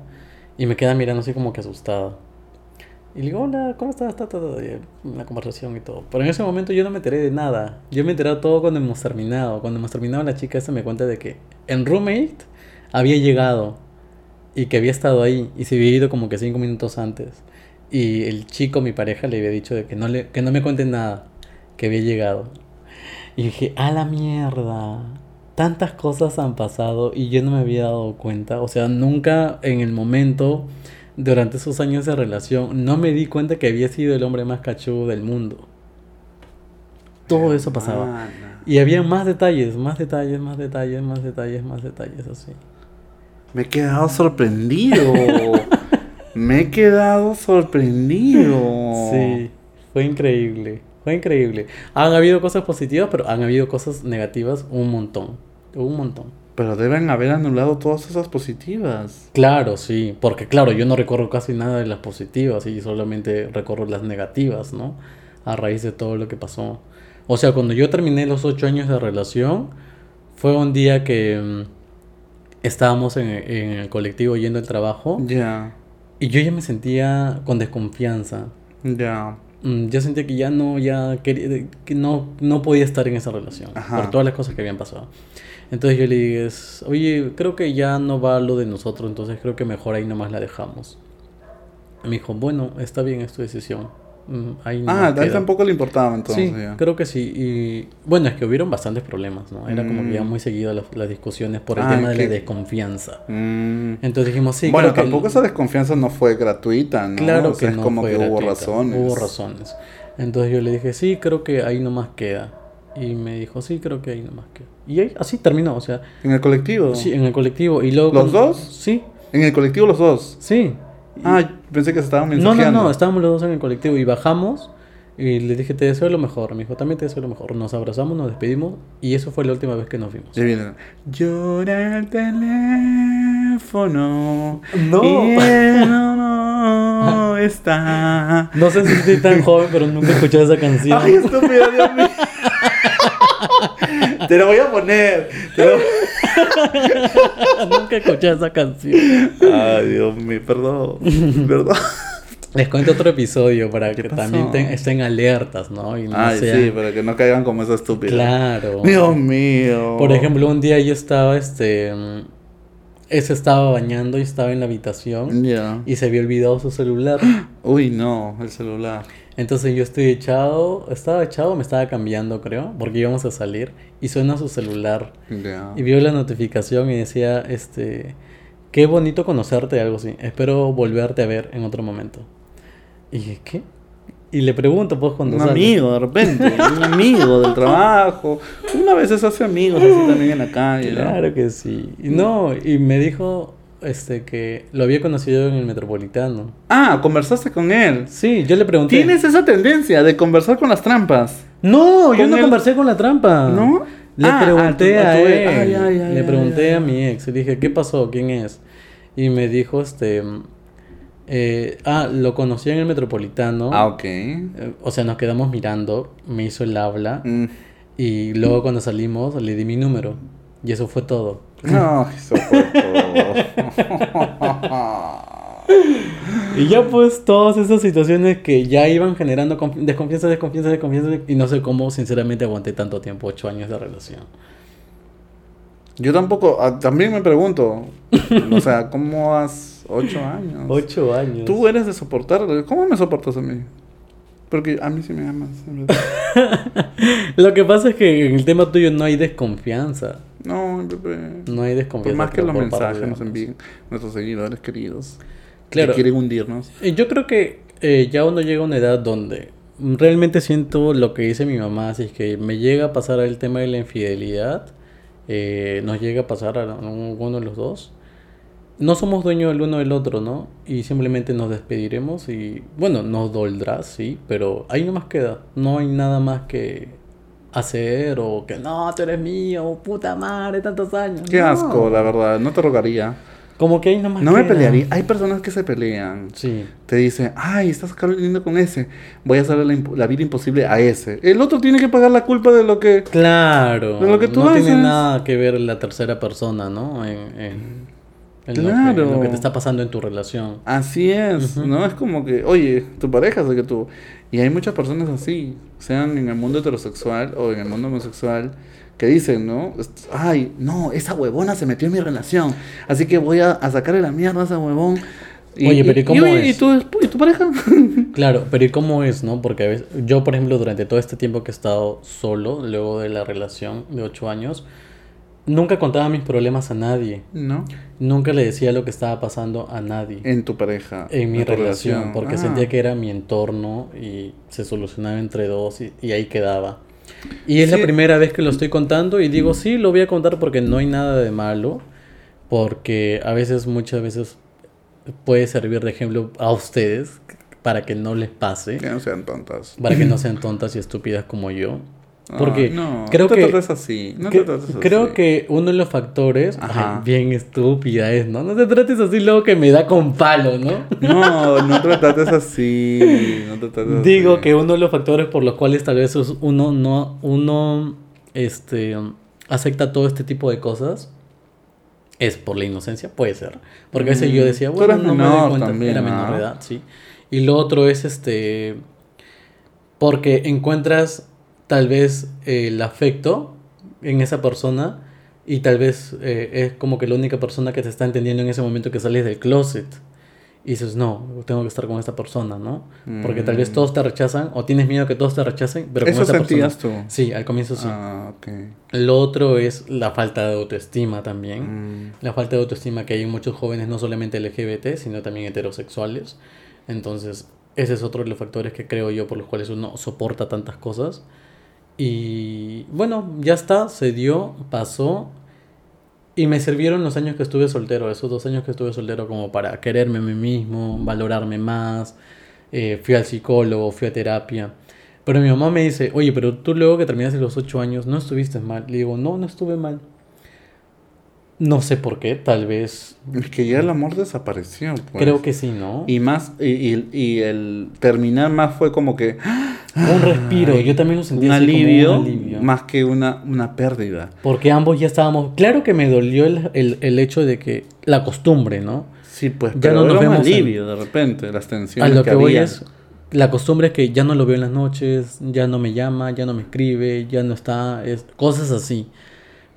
Y me queda mirando así como que asustada. Y le digo, hola, ¿cómo estás? Ta, ta, y Una conversación y todo. Pero en ese momento yo no me enteré de nada. Yo me enteré todo cuando hemos terminado. Cuando hemos terminado, la chica esta me cuenta de que en roommate había llegado y que había estado ahí y se había ido como que cinco minutos antes. Y el chico, mi pareja, le había dicho de que no, le, que no me cuente nada, que había llegado. Y dije, a la mierda. Tantas cosas han pasado y yo no me había dado cuenta. O sea, nunca en el momento, durante esos años de relación, no me di cuenta que había sido el hombre más cachudo del mundo. Todo eso pasaba. Y había más detalles, más detalles, más detalles, más detalles, más detalles así. Me he quedado sorprendido. (laughs) Me he quedado sorprendido. Sí, fue increíble. Fue increíble. Han habido cosas positivas, pero han habido cosas negativas un montón. Un montón. Pero deben haber anulado todas esas positivas. Claro, sí, porque claro, yo no recuerdo casi nada de las positivas y solamente recuerdo las negativas, ¿no? A raíz de todo lo que pasó. O sea, cuando yo terminé los ocho años de relación, fue un día que mm, estábamos en, en el colectivo yendo al trabajo Ya, y yo ya me sentía con desconfianza. ya. Mm, Yo sentía que ya no, ya quería, que no, no podía estar en esa relación Ajá. por todas las cosas que habían pasado. Entonces yo le dije, oye, creo que ya no va lo de nosotros, entonces creo que mejor ahí nomás la dejamos. Me dijo, bueno, está bien, es tu decisión. Mm, Ahí Ah, a él queda". tampoco le importaba entonces. Sí, ya. creo que sí. Y bueno, es que hubieron bastantes problemas, ¿no? Era como que ya Mm. muy seguido las, las discusiones por el Ah, tema de que- la desconfianza. Mm. Entonces dijimos, sí, bueno, creo que tampoco esa desconfianza no fue gratuita, ¿no? Claro O sea, que es no como fue que hubo gratuita, razones. Hubo razones. Entonces yo le dije, sí, creo que ahí nomás queda. Y me dijo, sí, creo que ahí nomás queda. Y ahí, así terminó, o sea, ¿En el colectivo? sí, en el colectivo. Y luego ¿Los dos? Sí, ¿En el colectivo los dos? sí. Ah, pensé que se estaban No, no, mensajeando. no, estábamos los dos en el colectivo y bajamos. Y le dije, te deseo lo mejor. Me dijo, también te deseo lo mejor. Nos abrazamos, nos despedimos. Y eso fue la última vez que nos vimos. Ya viene. Llora el teléfono. No. Y él no está. (laughs) No sé si estoy tan joven, pero nunca escuché esa canción. Ay, estúpida, Dios mío. (laughs) (laughs) Te lo voy a poner. Te lo- (laughs) nunca escuché esa canción. Ay, Dios mío, perdón. Perdón. (laughs) Les cuento otro episodio para ¿Qué que pasó? también ten- estén alertas, ¿no? Y no Ay, sean- sí, para que no caigan como esa estúpida. Claro. Dios mío. Por ejemplo, un día yo estaba, este, mm, ese estaba bañando y estaba en la habitación Ya. y se había olvidado su celular. (gasps) Uy, no, el celular. Entonces yo estoy echado, estaba echado, me estaba cambiando, creo, porque íbamos a salir y suena su celular Ya. y vio la notificación y decía, este, qué bonito conocerte, algo así. Espero volverte a ver en otro momento. Y dije, ¿qué? Y le pregunto, pues, cuando Un sale. amigo, de repente. un amigo del trabajo. Una vez se hace amigos así también en la calle. ¿no? Claro que sí. Y no, y me dijo este que lo había conocido en el Metropolitano. Ah, conversaste con él. Sí, yo le pregunté. Tienes esa tendencia de conversar con las trampas. No, yo no él- conversé con la trampa. ¿No? Le Ah, pregunté ah, a él. ay, ay, ay, le pregunté a mi ex. Le dije, ¿qué pasó? ¿Quién es? Y me dijo, este. eh, ah, lo conocí en el Metropolitano. Ah, ok. Eh, O sea, nos quedamos mirando. Me hizo el habla. Mm. Y luego cuando salimos, le di mi número. Y eso fue todo. No, eso fue todo. Y ya pues todas esas situaciones que ya iban generando conf- desconfianza, desconfianza, desconfianza y no sé cómo sinceramente aguanté tanto tiempo, ocho años de relación. Yo tampoco, ah, también me pregunto, o sea, ¿cómo has ocho años? Ocho años. Tú eres de soportar, ¿cómo me soportas a mí? Porque a mí sí me amas. (laughs) Lo que pasa es que en el tema tuyo no hay desconfianza. No, bebé. No hay Por desconfianza. más que los por mensajes nos envíen nuestros seguidores queridos. Claro. que quieren hundirnos. Yo creo que eh, ya uno llega a una edad donde realmente siento lo que dice mi mamá, si es que me llega a pasar el tema de la infidelidad, eh, nos llega a pasar a uno de los dos. No somos dueños el uno del otro, ¿no? Y simplemente nos despediremos y, bueno, nos doldrá, sí, pero ahí nomás queda. No hay nada más que hacer o que no, tú eres mío, puta madre, tantos años. Qué No. asco, la verdad. No te rogaría. Como que ahí nomás No me pelearía. Hay personas que se pelean. Sí. Te dicen, ay, estás lindo con ese. Voy a hacerle la, vida imposible a ese. El otro tiene que pagar la culpa de lo que. Claro. De lo que tú no tiene haces. nada que ver la tercera persona, ¿no? En, en- en lo, que, Claro. en lo que te está pasando en tu relación. Así es, ¿no? Es como que, oye, tu pareja es el que tú. Y hay muchas personas así, sean en el mundo heterosexual o en el mundo homosexual, que dicen, ¿no? Ay, no, esa huevona se metió en mi relación, así que voy a, a sacarle la mierda a ese huevón. Oye, pero ¿y cómo oye, es? ¿y tu, ¿Y tu pareja? (laughs) Claro, pero ¿y cómo es, no? Porque a veces, yo, por ejemplo, durante todo este tiempo que he estado solo, luego de la relación de ocho años, nunca contaba mis problemas a nadie. no, Nunca le decía lo que estaba pasando a nadie. en tu pareja. En mi en relación, porque Ah. sentía que era mi entorno y se solucionaba entre dos y, y ahí quedaba. Y es Sí. la primera vez que lo estoy contando y digo, sí, lo voy a contar porque no hay nada de malo, porque a veces, muchas veces puede servir de ejemplo a ustedes para que no les pase, Que no sean tontas. para que no (laughs) sean tontas y estúpidas como yo. Porque Ay, no, creo no te que... trates así. No que- te trates así. creo que uno de los factores, Ajá. ay, bien estúpida es, ¿no? No te trates así luego que me da con palo, ¿no? No, no te trates así. No te trates Digo así. que uno de los factores por los cuales tal vez uno no uno este acepta todo este tipo de cosas es por la inocencia, puede ser. Porque a veces yo Mm, decía, bueno, no me doy cuenta, también, era ¿no? menor de edad, sí. Y lo otro es este porque encuentras tal vez eh, el afecto en esa persona y tal vez eh, es como que la única persona que te está entendiendo en ese momento que sales del closet. Y dices, no, tengo que estar con esta persona, ¿no? Porque tal vez Mm. todos te rechazan o tienes miedo que todos te rechacen, pero con ¿Eso esa sentías persona. tú? Sí, al comienzo sí. Ah, ok. Lo otro es la falta de autoestima también. Mm. La falta de autoestima que hay en muchos jóvenes, no solamente LGBT, sino también heterosexuales. Entonces, ese es otro de los factores que creo yo por los cuales uno soporta tantas cosas. Y bueno, ya está, se dio, pasó. Y me sirvieron los años que estuve soltero, esos dos años que estuve soltero como para quererme a mí mismo, valorarme más. Eh, fui al psicólogo, fui a terapia. Pero mi mamá me dice, oye, pero tú luego que terminaste los ocho años, ¿no estuviste mal? Le digo, no, no estuve mal. No sé por qué, tal vez. Es que ya el amor desapareció. pues. Creo que sí, ¿no? Y más, y, y- y el terminar más fue como que un respiro, yo también lo sentí un así como alivio, un alivio. más que una, una pérdida. Porque ambos ya estábamos. Claro que me dolió el, el, el hecho de que la costumbre, ¿no? Sí, pues, Ya pero no nos era un vemos en- alivio de repente, las A tensiones lo que, voy había. es. La costumbre es que ya no lo veo en las noches, ya no me llama, ya no me escribe, ya no está, es, cosas así.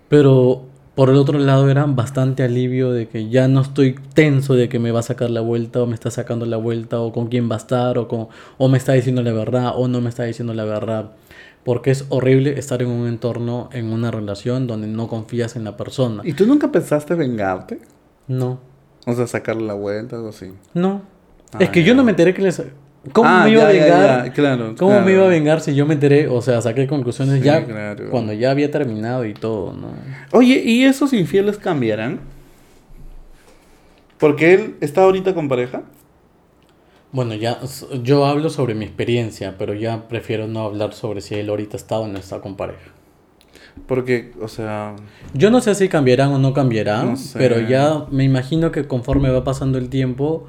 Pero por el otro lado era bastante alivio de que ya no estoy tenso de que me va a sacar la vuelta o me está sacando la vuelta o con quién va a estar o, con, o me está diciendo la verdad o no me está diciendo la verdad. Porque es horrible estar en un entorno, en una relación donde no confías en la persona. ¿Y tú nunca pensaste vengarte? No, O sea, sacarle la vuelta, algo así. no. Ah, es que yo no me enteré que les... ¿Cómo Ah, me iba ya, a vengar? ya, claro, ¿Cómo claro. me iba a vengar si yo me enteré? O sea, saqué conclusiones Sí, ya claro. cuando ya había terminado y todo, ¿no? Oye, ¿y esos infieles cambiarán? Porque él está ahorita con pareja. Bueno, ya yo hablo sobre mi experiencia, pero ya prefiero no hablar sobre si él ahorita está o no está con pareja. Porque, o sea, Yo no sé si cambiarán o no cambiarán, No sé. pero ya me imagino que conforme va pasando el tiempo,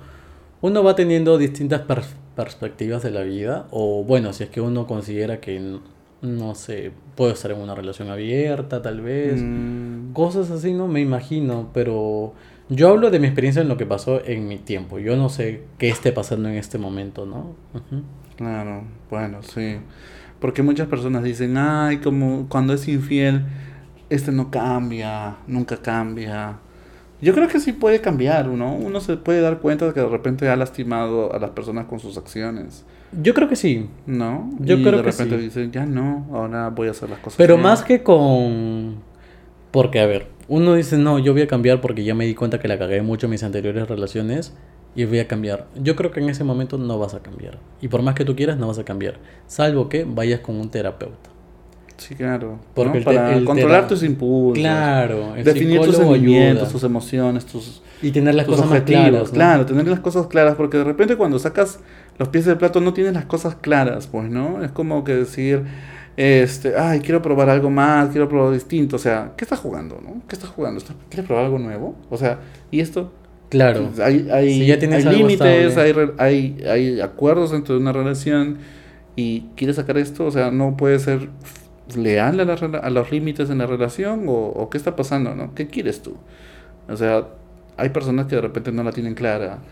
uno va teniendo distintas pers- perspectivas de la vida, o bueno, si es que uno considera que, no sé, puedo estar en una relación abierta, tal vez. mm, Cosas así, no me imagino, pero yo hablo de mi experiencia en lo que pasó en mi tiempo. Yo no sé qué esté pasando en este momento, ¿no? Claro, bueno, sí. Porque muchas personas dicen, ay, como cuando es infiel, este no cambia, nunca cambia. Yo creo que sí puede cambiar, ¿no? Uno se puede dar cuenta de que de repente ha lastimado a las personas con sus acciones, Yo creo que sí, ¿no? Yo y creo de que repente sí. dicen, ya no, ahora voy a hacer las cosas. pero bien". más que con... Porque, a ver, uno dice, no, yo voy a cambiar porque ya me di cuenta que la cagué mucho en mis anteriores relaciones, y voy a cambiar. Yo creo que en ese momento no vas a cambiar. Y por más que tú quieras, no vas a cambiar. Salvo que vayas con un terapeuta. Sí, claro. Porque ¿no? Para el controlar tus impulsos. Claro, el Definir tus sentimientos, tus emociones, tus, Y tener las tus cosas más objetivos. claras. ¿no? Claro, tener las cosas claras, porque de repente cuando sacas los pies del plato no tienes las cosas claras, pues, ¿no? Es como que decir, este, ay, quiero probar algo más, quiero probar distinto. O sea, ¿qué estás jugando, no? ¿Qué estás jugando? ¿Estás- ¿Quieres probar algo nuevo? O sea, ¿y esto? Claro. Hay, hay, Si ya tienes hay límites, hay, hay, hay acuerdos dentro de una relación y quieres sacar esto, o sea, no puedes ser leal a, la a los límites en la relación o, o qué está pasando, ¿no? ¿Qué quieres tú? O sea, hay personas que de repente no la tienen clara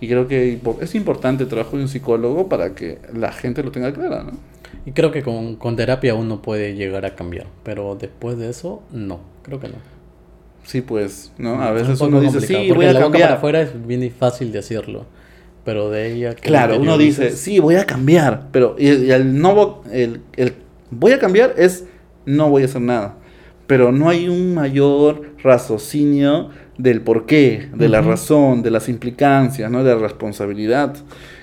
y creo que es importante el trabajo de un psicólogo para que la gente lo tenga clara, ¿no? Y creo que con, con terapia uno puede llegar a cambiar. Pero después de eso, no. Creo que no. Sí, pues, ¿no? A Es veces un uno dice, sí, voy a la boca para cambiar. afuera es bien fácil de decirlo. Pero de ella. que Claro, uno dice, sí, voy a cambiar, pero y, y el no el, el voy a cambiar es no voy a hacer nada. Pero no hay un mayor raciocinio del porqué, de la razón, de las implicancias, ¿no? de la responsabilidad,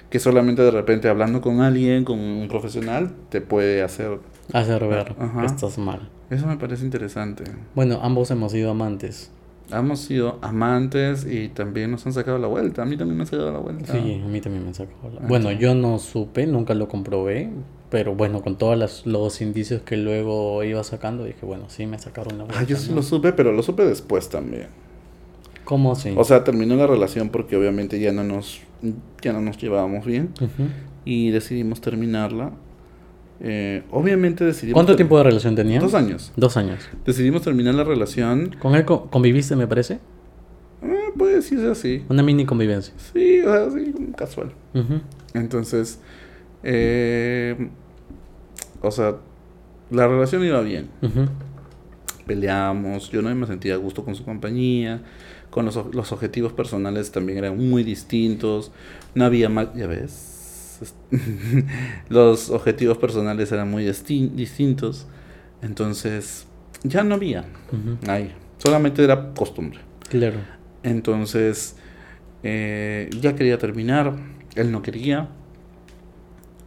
que solamente de repente hablando con alguien, con un profesional, te puede hacer. Hacer ver Ajá. que estás mal. Eso me parece interesante. Bueno, ambos hemos sido amantes. Hemos sido amantes y también nos han sacado la vuelta. A mí también me han sacado la vuelta. Sí, a mí también me sacó la... Ah, Bueno, sí. yo no supe, nunca lo comprobé. Pero bueno, con todos los indicios que luego iba sacando, dije, bueno, sí me sacaron la vuelta. Ah, yo sí ¿no? lo supe, pero lo supe después también. ¿Cómo así? O sea, terminó la relación porque obviamente ya no nos, ya no nos llevábamos bien y decidimos terminarla. Eh, obviamente decidimos... ¿Cuánto tiempo de relación tenía? Dos años. Dos años. Decidimos terminar la relación. ¿Con él co- conviviste, me parece? eh, puede decirse así. Una mini convivencia. Sí, o sea, sí, casual. Entonces, eh, o sea, la relación iba bien. Peleamos, yo no me sentía a gusto con su compañía, con los, los objetivos personales también eran muy distintos, no había más, ya ves, (laughs) Los objetivos personales eran muy disti- distintos, entonces ya no había, ahí, solamente era costumbre. Claro. Entonces, eh, ya quería terminar, él no quería,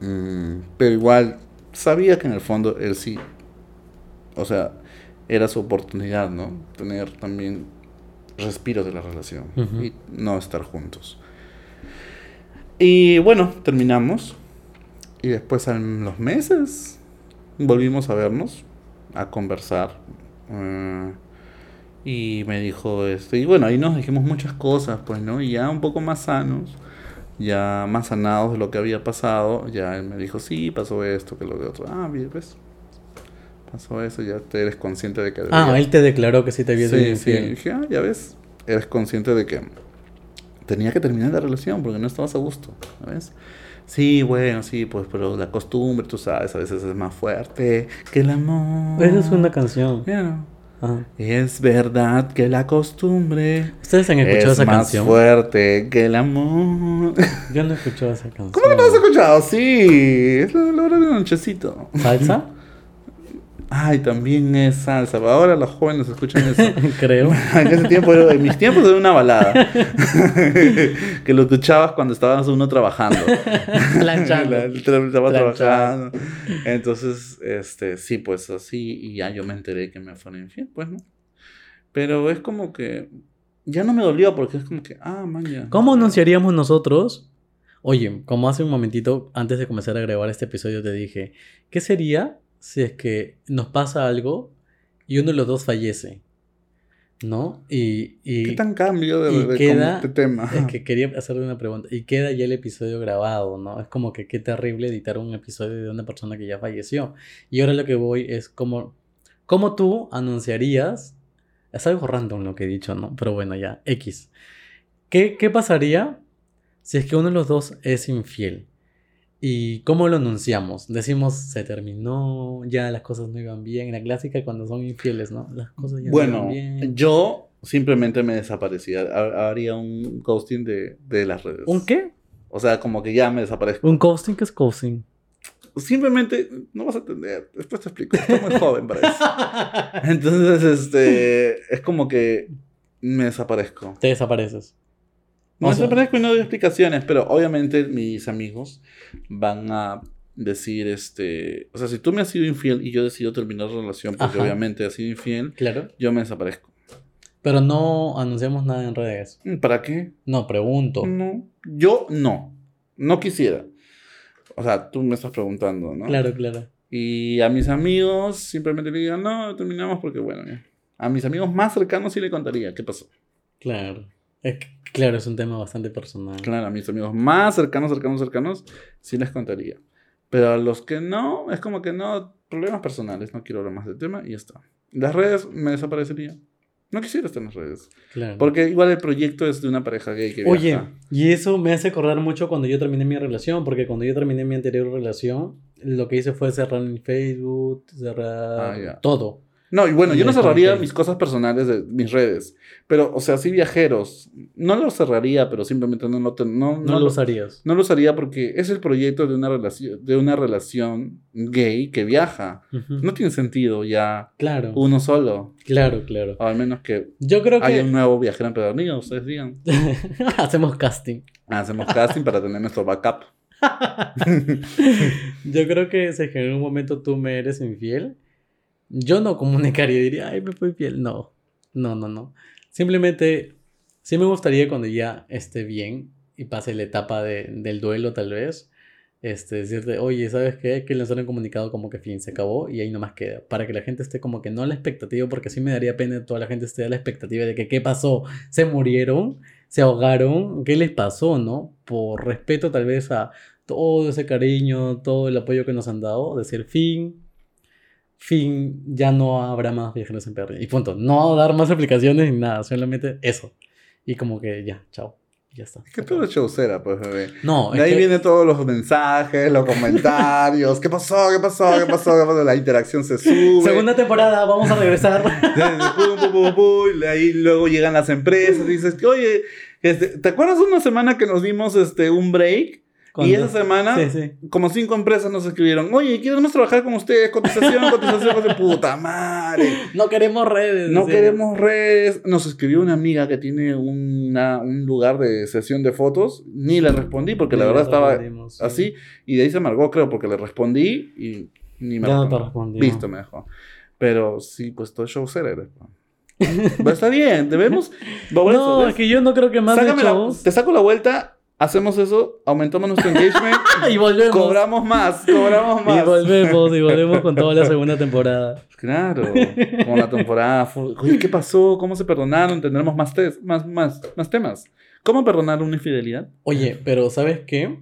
Mm, pero igual sabía que en el fondo él sí, o sea, era su oportunidad, ¿no? Tener también respiros de la relación y no estar juntos. Y bueno, terminamos. Y después en los meses volvimos a vernos, a conversar. eh, y me dijo esto. Y bueno, ahí nos dijimos muchas cosas, pues, ¿no? Y ya un poco más sanos, ya más sanados de lo que había pasado. Ya él me dijo, sí, pasó esto, que lo de otro. Ah, bien, ¿ves? Pasó eso, ya te eres consciente de que... Ah, él te declaró que sí te había sido Sí, sí. Dije, ah, ya ves, eres consciente de que tenía que terminar la relación porque no estabas a gusto, ¿sabes? Sí, bueno, sí, pues, pero la costumbre, tú sabes, a veces es más fuerte que el amor. Esa es una canción. Claro. Ajá. Es verdad que la costumbre ¿Ustedes han escuchado es esa más canción? fuerte que el amor. Yo no he escuchado esa canción. ¿Cómo que no has escuchado? Sí, es la hora del nochecito. ¿Salsa? Ay, también es salsa. Ahora los jóvenes escuchan eso. (laughs) Creo. (laughs) En ese tiempo, en mis tiempos era una balada. (laughs) que lo escuchabas cuando estabas uno trabajando. Planchando. La- Estaba Planchando. trabajando. Entonces, este, sí, pues así, y ya yo me enteré que me fueron infiel, pues, ¿no? Pero es como que ya no me dolió porque es como que, ah, man, ya. ¿Cómo anunciaríamos nosotros? Oye, como hace un momentito, antes de comenzar a grabar este episodio, te dije, ¿qué sería si es que nos pasa algo y uno de los dos fallece? ¿No? Y, y ¿Qué tan cambio de, de queda- este tema? es que quería hacerle una pregunta. Y queda ya el episodio grabado, ¿no? Es como que qué terrible editar un episodio de una persona que ya falleció. Y ahora lo que voy es como, ¿cómo tú anunciarías? Es algo random lo que he dicho, ¿no? Pero bueno, ya, X. ¿Qué, qué pasaría si es que uno de los dos es infiel? ¿Y cómo lo anunciamos? Decimos, se terminó, ya las cosas no iban bien. La clásica cuando son infieles, ¿no? Las cosas ya no Bueno, iban bien. yo simplemente me desaparecía. Ha- Haría un ghosting de, de las redes. ¿Un qué? O sea, como que ya me desaparezco. ¿Un ghosting? ¿Qué es ghosting? Simplemente, no vas a entender. Después te explico. Estás muy (laughs) joven para eso. Entonces, este, es como que me desaparezco. Te desapareces. No O sea- desaparezco y no doy explicaciones, pero obviamente mis amigos van a decir, este, o sea, si tú me has sido infiel y yo decido terminar la relación porque Ajá. obviamente has sido infiel, Claro. yo me desaparezco. Pero no anunciamos nada en redes. ¿Para qué? No, pregunto. No. Yo no. No quisiera. O sea, tú me estás preguntando, ¿no? Claro, claro. Y a mis amigos simplemente le digan, no, terminamos porque, bueno, ya". a mis amigos más cercanos sí le contaría qué pasó. Claro. Es que, claro, es un tema bastante personal. Claro, a mis amigos más cercanos, cercanos, cercanos, sí les contaría. Pero a los que no, es como que no, problemas personales, no quiero hablar más del tema y ya está. Las redes me desaparecería. No quisiera estar en las redes. Claro. Porque igual el proyecto es de una pareja gay que Oye, viaja. y eso me hace acordar mucho cuando yo terminé mi relación, porque cuando yo terminé mi anterior relación, lo que hice fue cerrar mi Facebook, cerrar Ah, todo. No, y bueno, yo no cerraría mis cosas personales de mis redes. Pero, o sea, sí viajeros. No lo cerraría, pero simplemente no lo, ten- no, No, no lo usarías. no lo usaría porque es el proyecto de una relación, de una relación gay que viaja. No tiene sentido ya Claro, uno solo. claro, claro. O al menos que Yo creo haya un nuevo viajero empedernido, ustedes digan. (laughs) hacemos casting. Hacemos casting para tener nuestro backup. (laughs) Yo creo que que en un momento tú me eres infiel, yo no comunicaría diría, ay, me fui infiel. No, no, no, no. Simplemente, sí me gustaría cuando ya esté bien y pase la etapa de- del duelo, tal vez, este, decirte, oye, ¿sabes qué? Que lanzar un comunicado como que fin, se acabó y ahí nomás queda. Para que la gente esté como que no a la expectativa, porque sí me daría pena que toda la gente esté a la expectativa de que qué pasó, se murieron, se ahogaron, ¿qué les pasó, no? Por respeto tal vez a todo ese cariño, todo el apoyo que nos han dado, decir fin, fin, ya no habrá más viajeros en PR. Y punto, no dar más explicaciones ni nada, solamente eso. Y como que ya, chao, ya está. Que todo es showcera, pues, bebé. No, De es ahí que- vienen todos los mensajes, los comentarios. ¿Qué pasó? ¿Qué pasó? ¿Qué pasó? ¿Qué pasó? La interacción se sube. segunda temporada, vamos a regresar. Pum, pum, pum, ahí luego llegan las empresas y dices, oye, este, ¿te acuerdas una semana que nos dimos este, un break? Y esa semana, Sí, sí. como cinco empresas nos escribieron, oye, queremos trabajar con ustedes, cotización, cotización, de puta madre. (laughs) No queremos redes. No queremos redes. Nos escribió una amiga que tiene una- un lugar de sesión de fotos. Ni le respondí porque la verdad estaba sí. así. Y de ahí se amargó, creo, porque le respondí y ni me Ya no te respondió. Listo, me dejó. Pero sí, pues todo show será. Pero está bien, debemos. Eso, (laughs) No, ¿ves? es que yo no creo que más de Sácame la- chavos- te saco la vuelta, hacemos eso, aumentamos nuestro engagement, (laughs) Y volvemos. cobramos más, cobramos Y más. volvemos, y volvemos con toda la (laughs) segunda temporada. Claro, como la temporada. Oye, ¿qué pasó? ¿Cómo se perdonaron? Tendremos más, más, más, más temas. ¿Cómo perdonar una infidelidad? Oye, pero ¿sabes qué?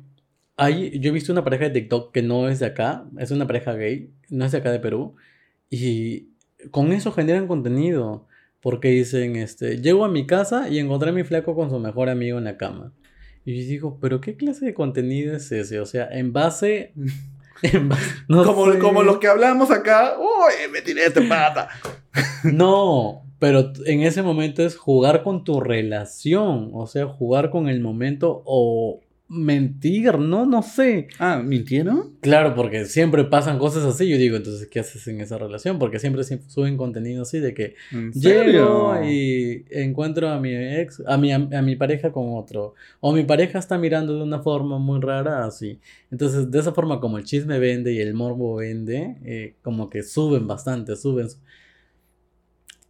Hay, yo he visto una pareja de TikTok que no es de acá, es una pareja gay, no es de acá de Perú, y con eso generan contenido, porque dicen, este, llego a mi casa y encontré a mi flaco con su mejor amigo en la cama. Y yo digo, pero ¿qué clase de contenido es ese? O sea, en base... (laughs) (laughs) en ba- (laughs) no como, sé. como los que hablamos acá. ¡Uy, me tiré este pata! No, pero en ese momento es jugar con tu relación, o sea, jugar con el momento o mentir, no, no sé. Ah, ¿mintieron? Claro, porque siempre pasan cosas así. Yo digo, entonces, ¿qué haces en esa relación? Porque siempre suben contenido así de que llego y encuentro a mi ex, a mi, a mi pareja con otro. O mi pareja está mirando de una forma muy rara, así. Entonces, de esa forma, como el chisme vende y el morbo vende, eh, como que suben bastante, suben.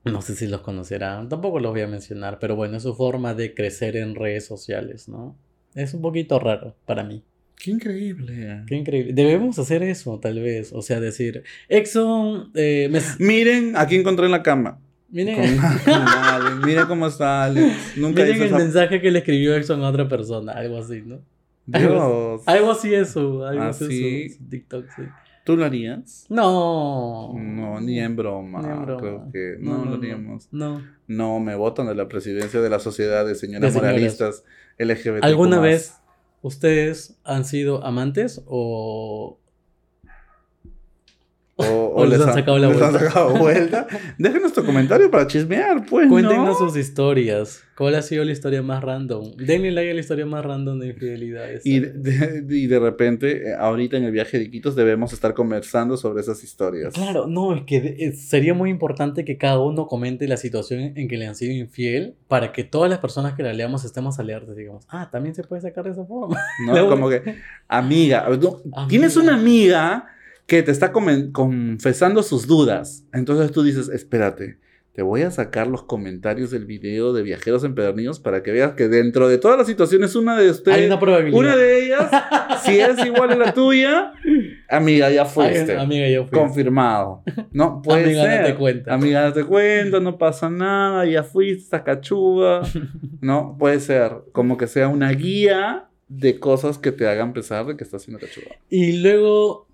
No sé si los conocerán, tampoco los voy a mencionar, pero bueno, es su forma de crecer en redes sociales, ¿no? Es un poquito raro para mí. ¡Qué increíble! Qué increíble. Debemos hacer eso, tal vez. O sea, decir, Exxon, eh, me- Miren, aquí encontré en la cama. miren, Con. (laughs) Mira cómo está Alex. Nunca miren hizo el esa... mensaje que le escribió Exxon a otra persona, algo así, ¿no? Dios. Algo así eso, algo ¿Ah, así sí? eso, TikTok, sí. ¿Tú lo harías? No. No, ni en broma. Ni en broma. Creo que no, lo haríamos. No. No, me votan de la presidencia de la sociedad de señoras De moralistas LGBT. ¿Alguna vez ustedes han sido amantes o O, O les han sacado la les han vuelta. sacado (laughs) vuelta. Déjenos tu comentario para chismear, pues. Cuéntenos ¿no? sus historias. ¿Cuál ha sido la historia más random? Denle like a la historia más random de infidelidades. Y de, de- y de repente, eh, ahorita en el viaje de Iquitos, debemos estar conversando sobre esas historias. Claro, no, es que es- sería muy importante que cada uno comente la situación en que le han sido infiel para que todas las personas que la leamos estemos alertas. Digamos, ah, también se puede sacar de esa forma. ¿no? (laughs) Como que. Amiga. tienes una amiga que te está confesando sus dudas. Entonces tú dices, espérate, te voy a sacar los comentarios del video de Viajeros Empedernidos para que veas que dentro de todas las situaciones, una de ustedes, Hay una probabilidad. una de ellas, si es igual a la tuya, amiga, ya fuiste. Ay, amiga, yo fui. Confirmado. No puede Amiga, ser. date cuenta. Amiga, date cuenta, no pasa nada, ya fuiste, cachuga. (laughs) No, puede ser. Como que sea una guía de cosas que te hagan pensar de que estás siendo cachuga. Y luego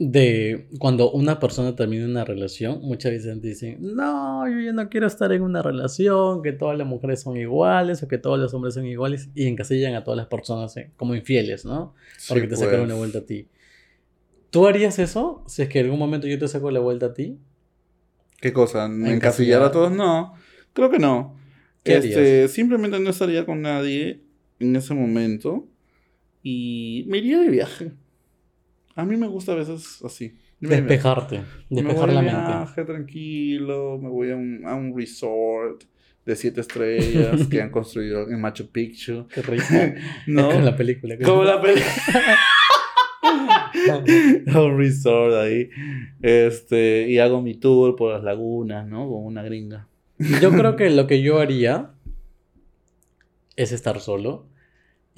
de cuando una persona termina una relación, muchas veces dicen, no, yo ya no quiero estar en una relación, que todas las mujeres son iguales o que todos los hombres son iguales y encasillan a todas las personas eh, como infieles, ¿no? Porque Sí, te sacaron pues. la vuelta a ti. ¿Tú harías eso? Si es que en algún momento yo te saco la vuelta a ti. ¿Qué cosa? Encasillar. ¿Encasillar a todos? No, creo que no. ¿Qué Este, simplemente no estaría con nadie en ese momento y me iría de viaje. A mí me gusta a veces así. Me- Despejarte, Me despejar voy la mente. viaje tranquilo, me voy a un, a un resort de siete estrellas que han (laughs) construido en Machu Picchu. Qué rico. (laughs) ¿No? Con la película. Como la película. (laughs) un resort ahí. Este, y hago mi tour por las lagunas, ¿no? Con una gringa. Yo creo que lo que yo haría es estar solo.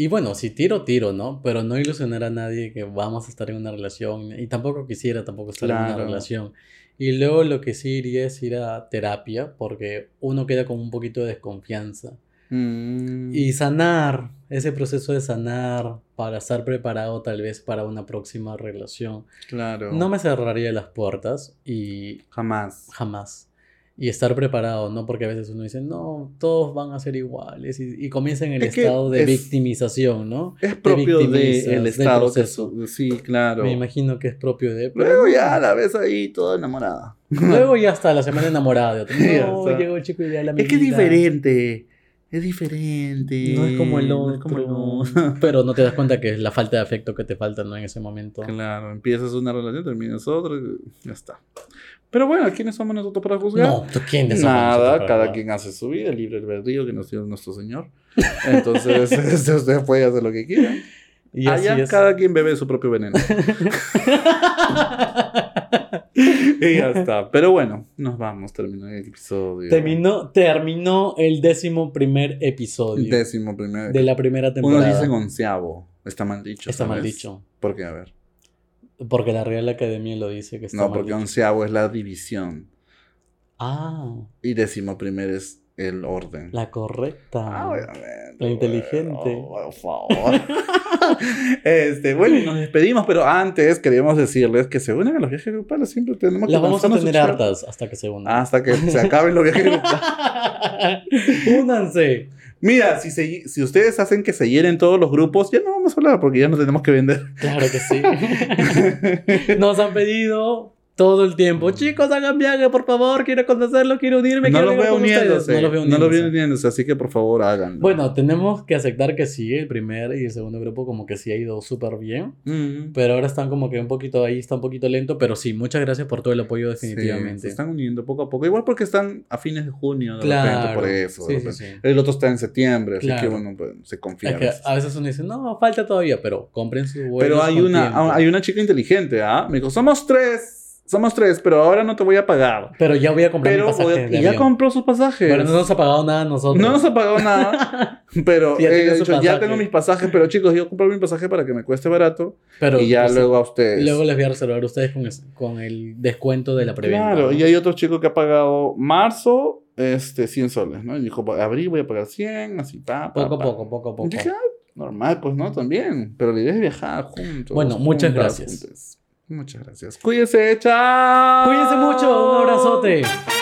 Y bueno, si tiro, tiro, ¿no? Pero no ilusionar a nadie que vamos a estar en una relación. Y tampoco quisiera tampoco estar en Claro. una relación. Y luego lo que sí iría es ir a terapia, porque uno queda con un poquito de desconfianza. Mm, Y sanar, ese proceso de sanar para estar preparado tal vez para una próxima relación. claro. No me cerraría las puertas y Jamás. Jamás. Y estar preparado, ¿no? Porque a veces uno dice, no, todos van a ser iguales. Y, y comienza en el Es que estado de es- victimización, ¿no? Es propio del del estado. que proceso. su- sí, claro. Me imagino que es propio de... Luego ya la ves ahí toda enamorada. Luego ya está la semana enamorada de otro. Ya (laughs) No, llegó el chico ideal a mi Es que es diferente. Es diferente. No es como el No es como el otro. (laughs) Pero no te das cuenta que es la falta de afecto que te falta, ¿no? En ese momento. Claro, empiezas una relación, terminas otra, y ya está. Pero bueno, ¿quiénes somos nosotros para juzgar? No, ¿tú quién de somos Nada, para cada quien hace su vida, el libre albedrío que nos dio nuestro Señor. Entonces, (laughs) este, usted puede hacer lo que quiera. Y así Allá es. cada quien bebe su propio veneno. (laughs) (laughs) y ya está. Pero bueno, nos vamos, terminó el episodio. terminó, terminó el décimo primer episodio Décimo primer. de la primera temporada. Unos dicen onceavo. Está mal dicho. Está mal ¿sabes? dicho. ¿Por qué? A ver. Porque la Real Academia lo dice que está No, porque onceavo es la división. Ah, Y décimo primer es el orden. la correcta. Ah, obviamente. La inteligente. bueno, por favor. (laughs) este, bueno, y nos despedimos, pero antes queríamos decirles que se unen a los viajes grupales. Siempre tenemos que Las vamos a tener hartas hasta que se unan. Hasta que se acaben los viajes grupales. (laughs) Únanse. Mira, si, se- si ustedes hacen que se llenen todos los grupos, ya no vamos a hablar porque ya no tenemos que vender. Claro que sí. (laughs) Nos han pedido todo el tiempo. Chicos, hagan viaje, por favor. Quiero conocerlo, quiero unirme. no quiero viajar veo uniéndose. No los veo No los veo uniéndose. uniéndose, así que por favor háganlo. Bueno, tenemos que aceptar que sí, el primer y el segundo grupo como que sí ha ido súper bien. Mm. Pero ahora están como que un poquito ahí, está un poquito lento. Pero sí, muchas gracias por todo el apoyo Sí, definitivamente. se están uniendo poco a poco. Igual porque están a fines de junio, de Claro. repente, por eso. Sí, sí, repente. sí. El otro está en septiembre, así Claro. que bueno, pues, se confía. Es a que veces. a veces uno dice, no, falta todavía, pero compren sus vuelos Pero hay una, tiempo. hay una chica inteligente, ¿ah? Me dijo, somos tres, somos tres, pero ahora no te voy a pagar. Pero ya voy a comprar Pero mi pasaje voy a- de y ya compró sus pasajes. Pero no nos ha pagado nada a nosotros. No nos ha pagado nada, (laughs) pero Sí, ya dicho, pasaje. tengo mis pasajes, pero chicos, yo compré mi pasaje para que me cueste barato Pero, y ya pues, luego a ustedes. luego les voy a reservar a ustedes con, es- con el descuento de la preventa. Claro, ¿no? y hay otro chico que ha pagado marzo, este, 100 soles, ¿no? Y dijo, abril voy a pagar 100, así, pa, pa, Poco a poco, poco a poco. Y dije, ah, normal, pues, ¿no? También, pero la idea es viajar juntos. Bueno, muchas juntas, gracias. Muchas gracias. Cuídense, chao. Cuídense mucho, un abrazote.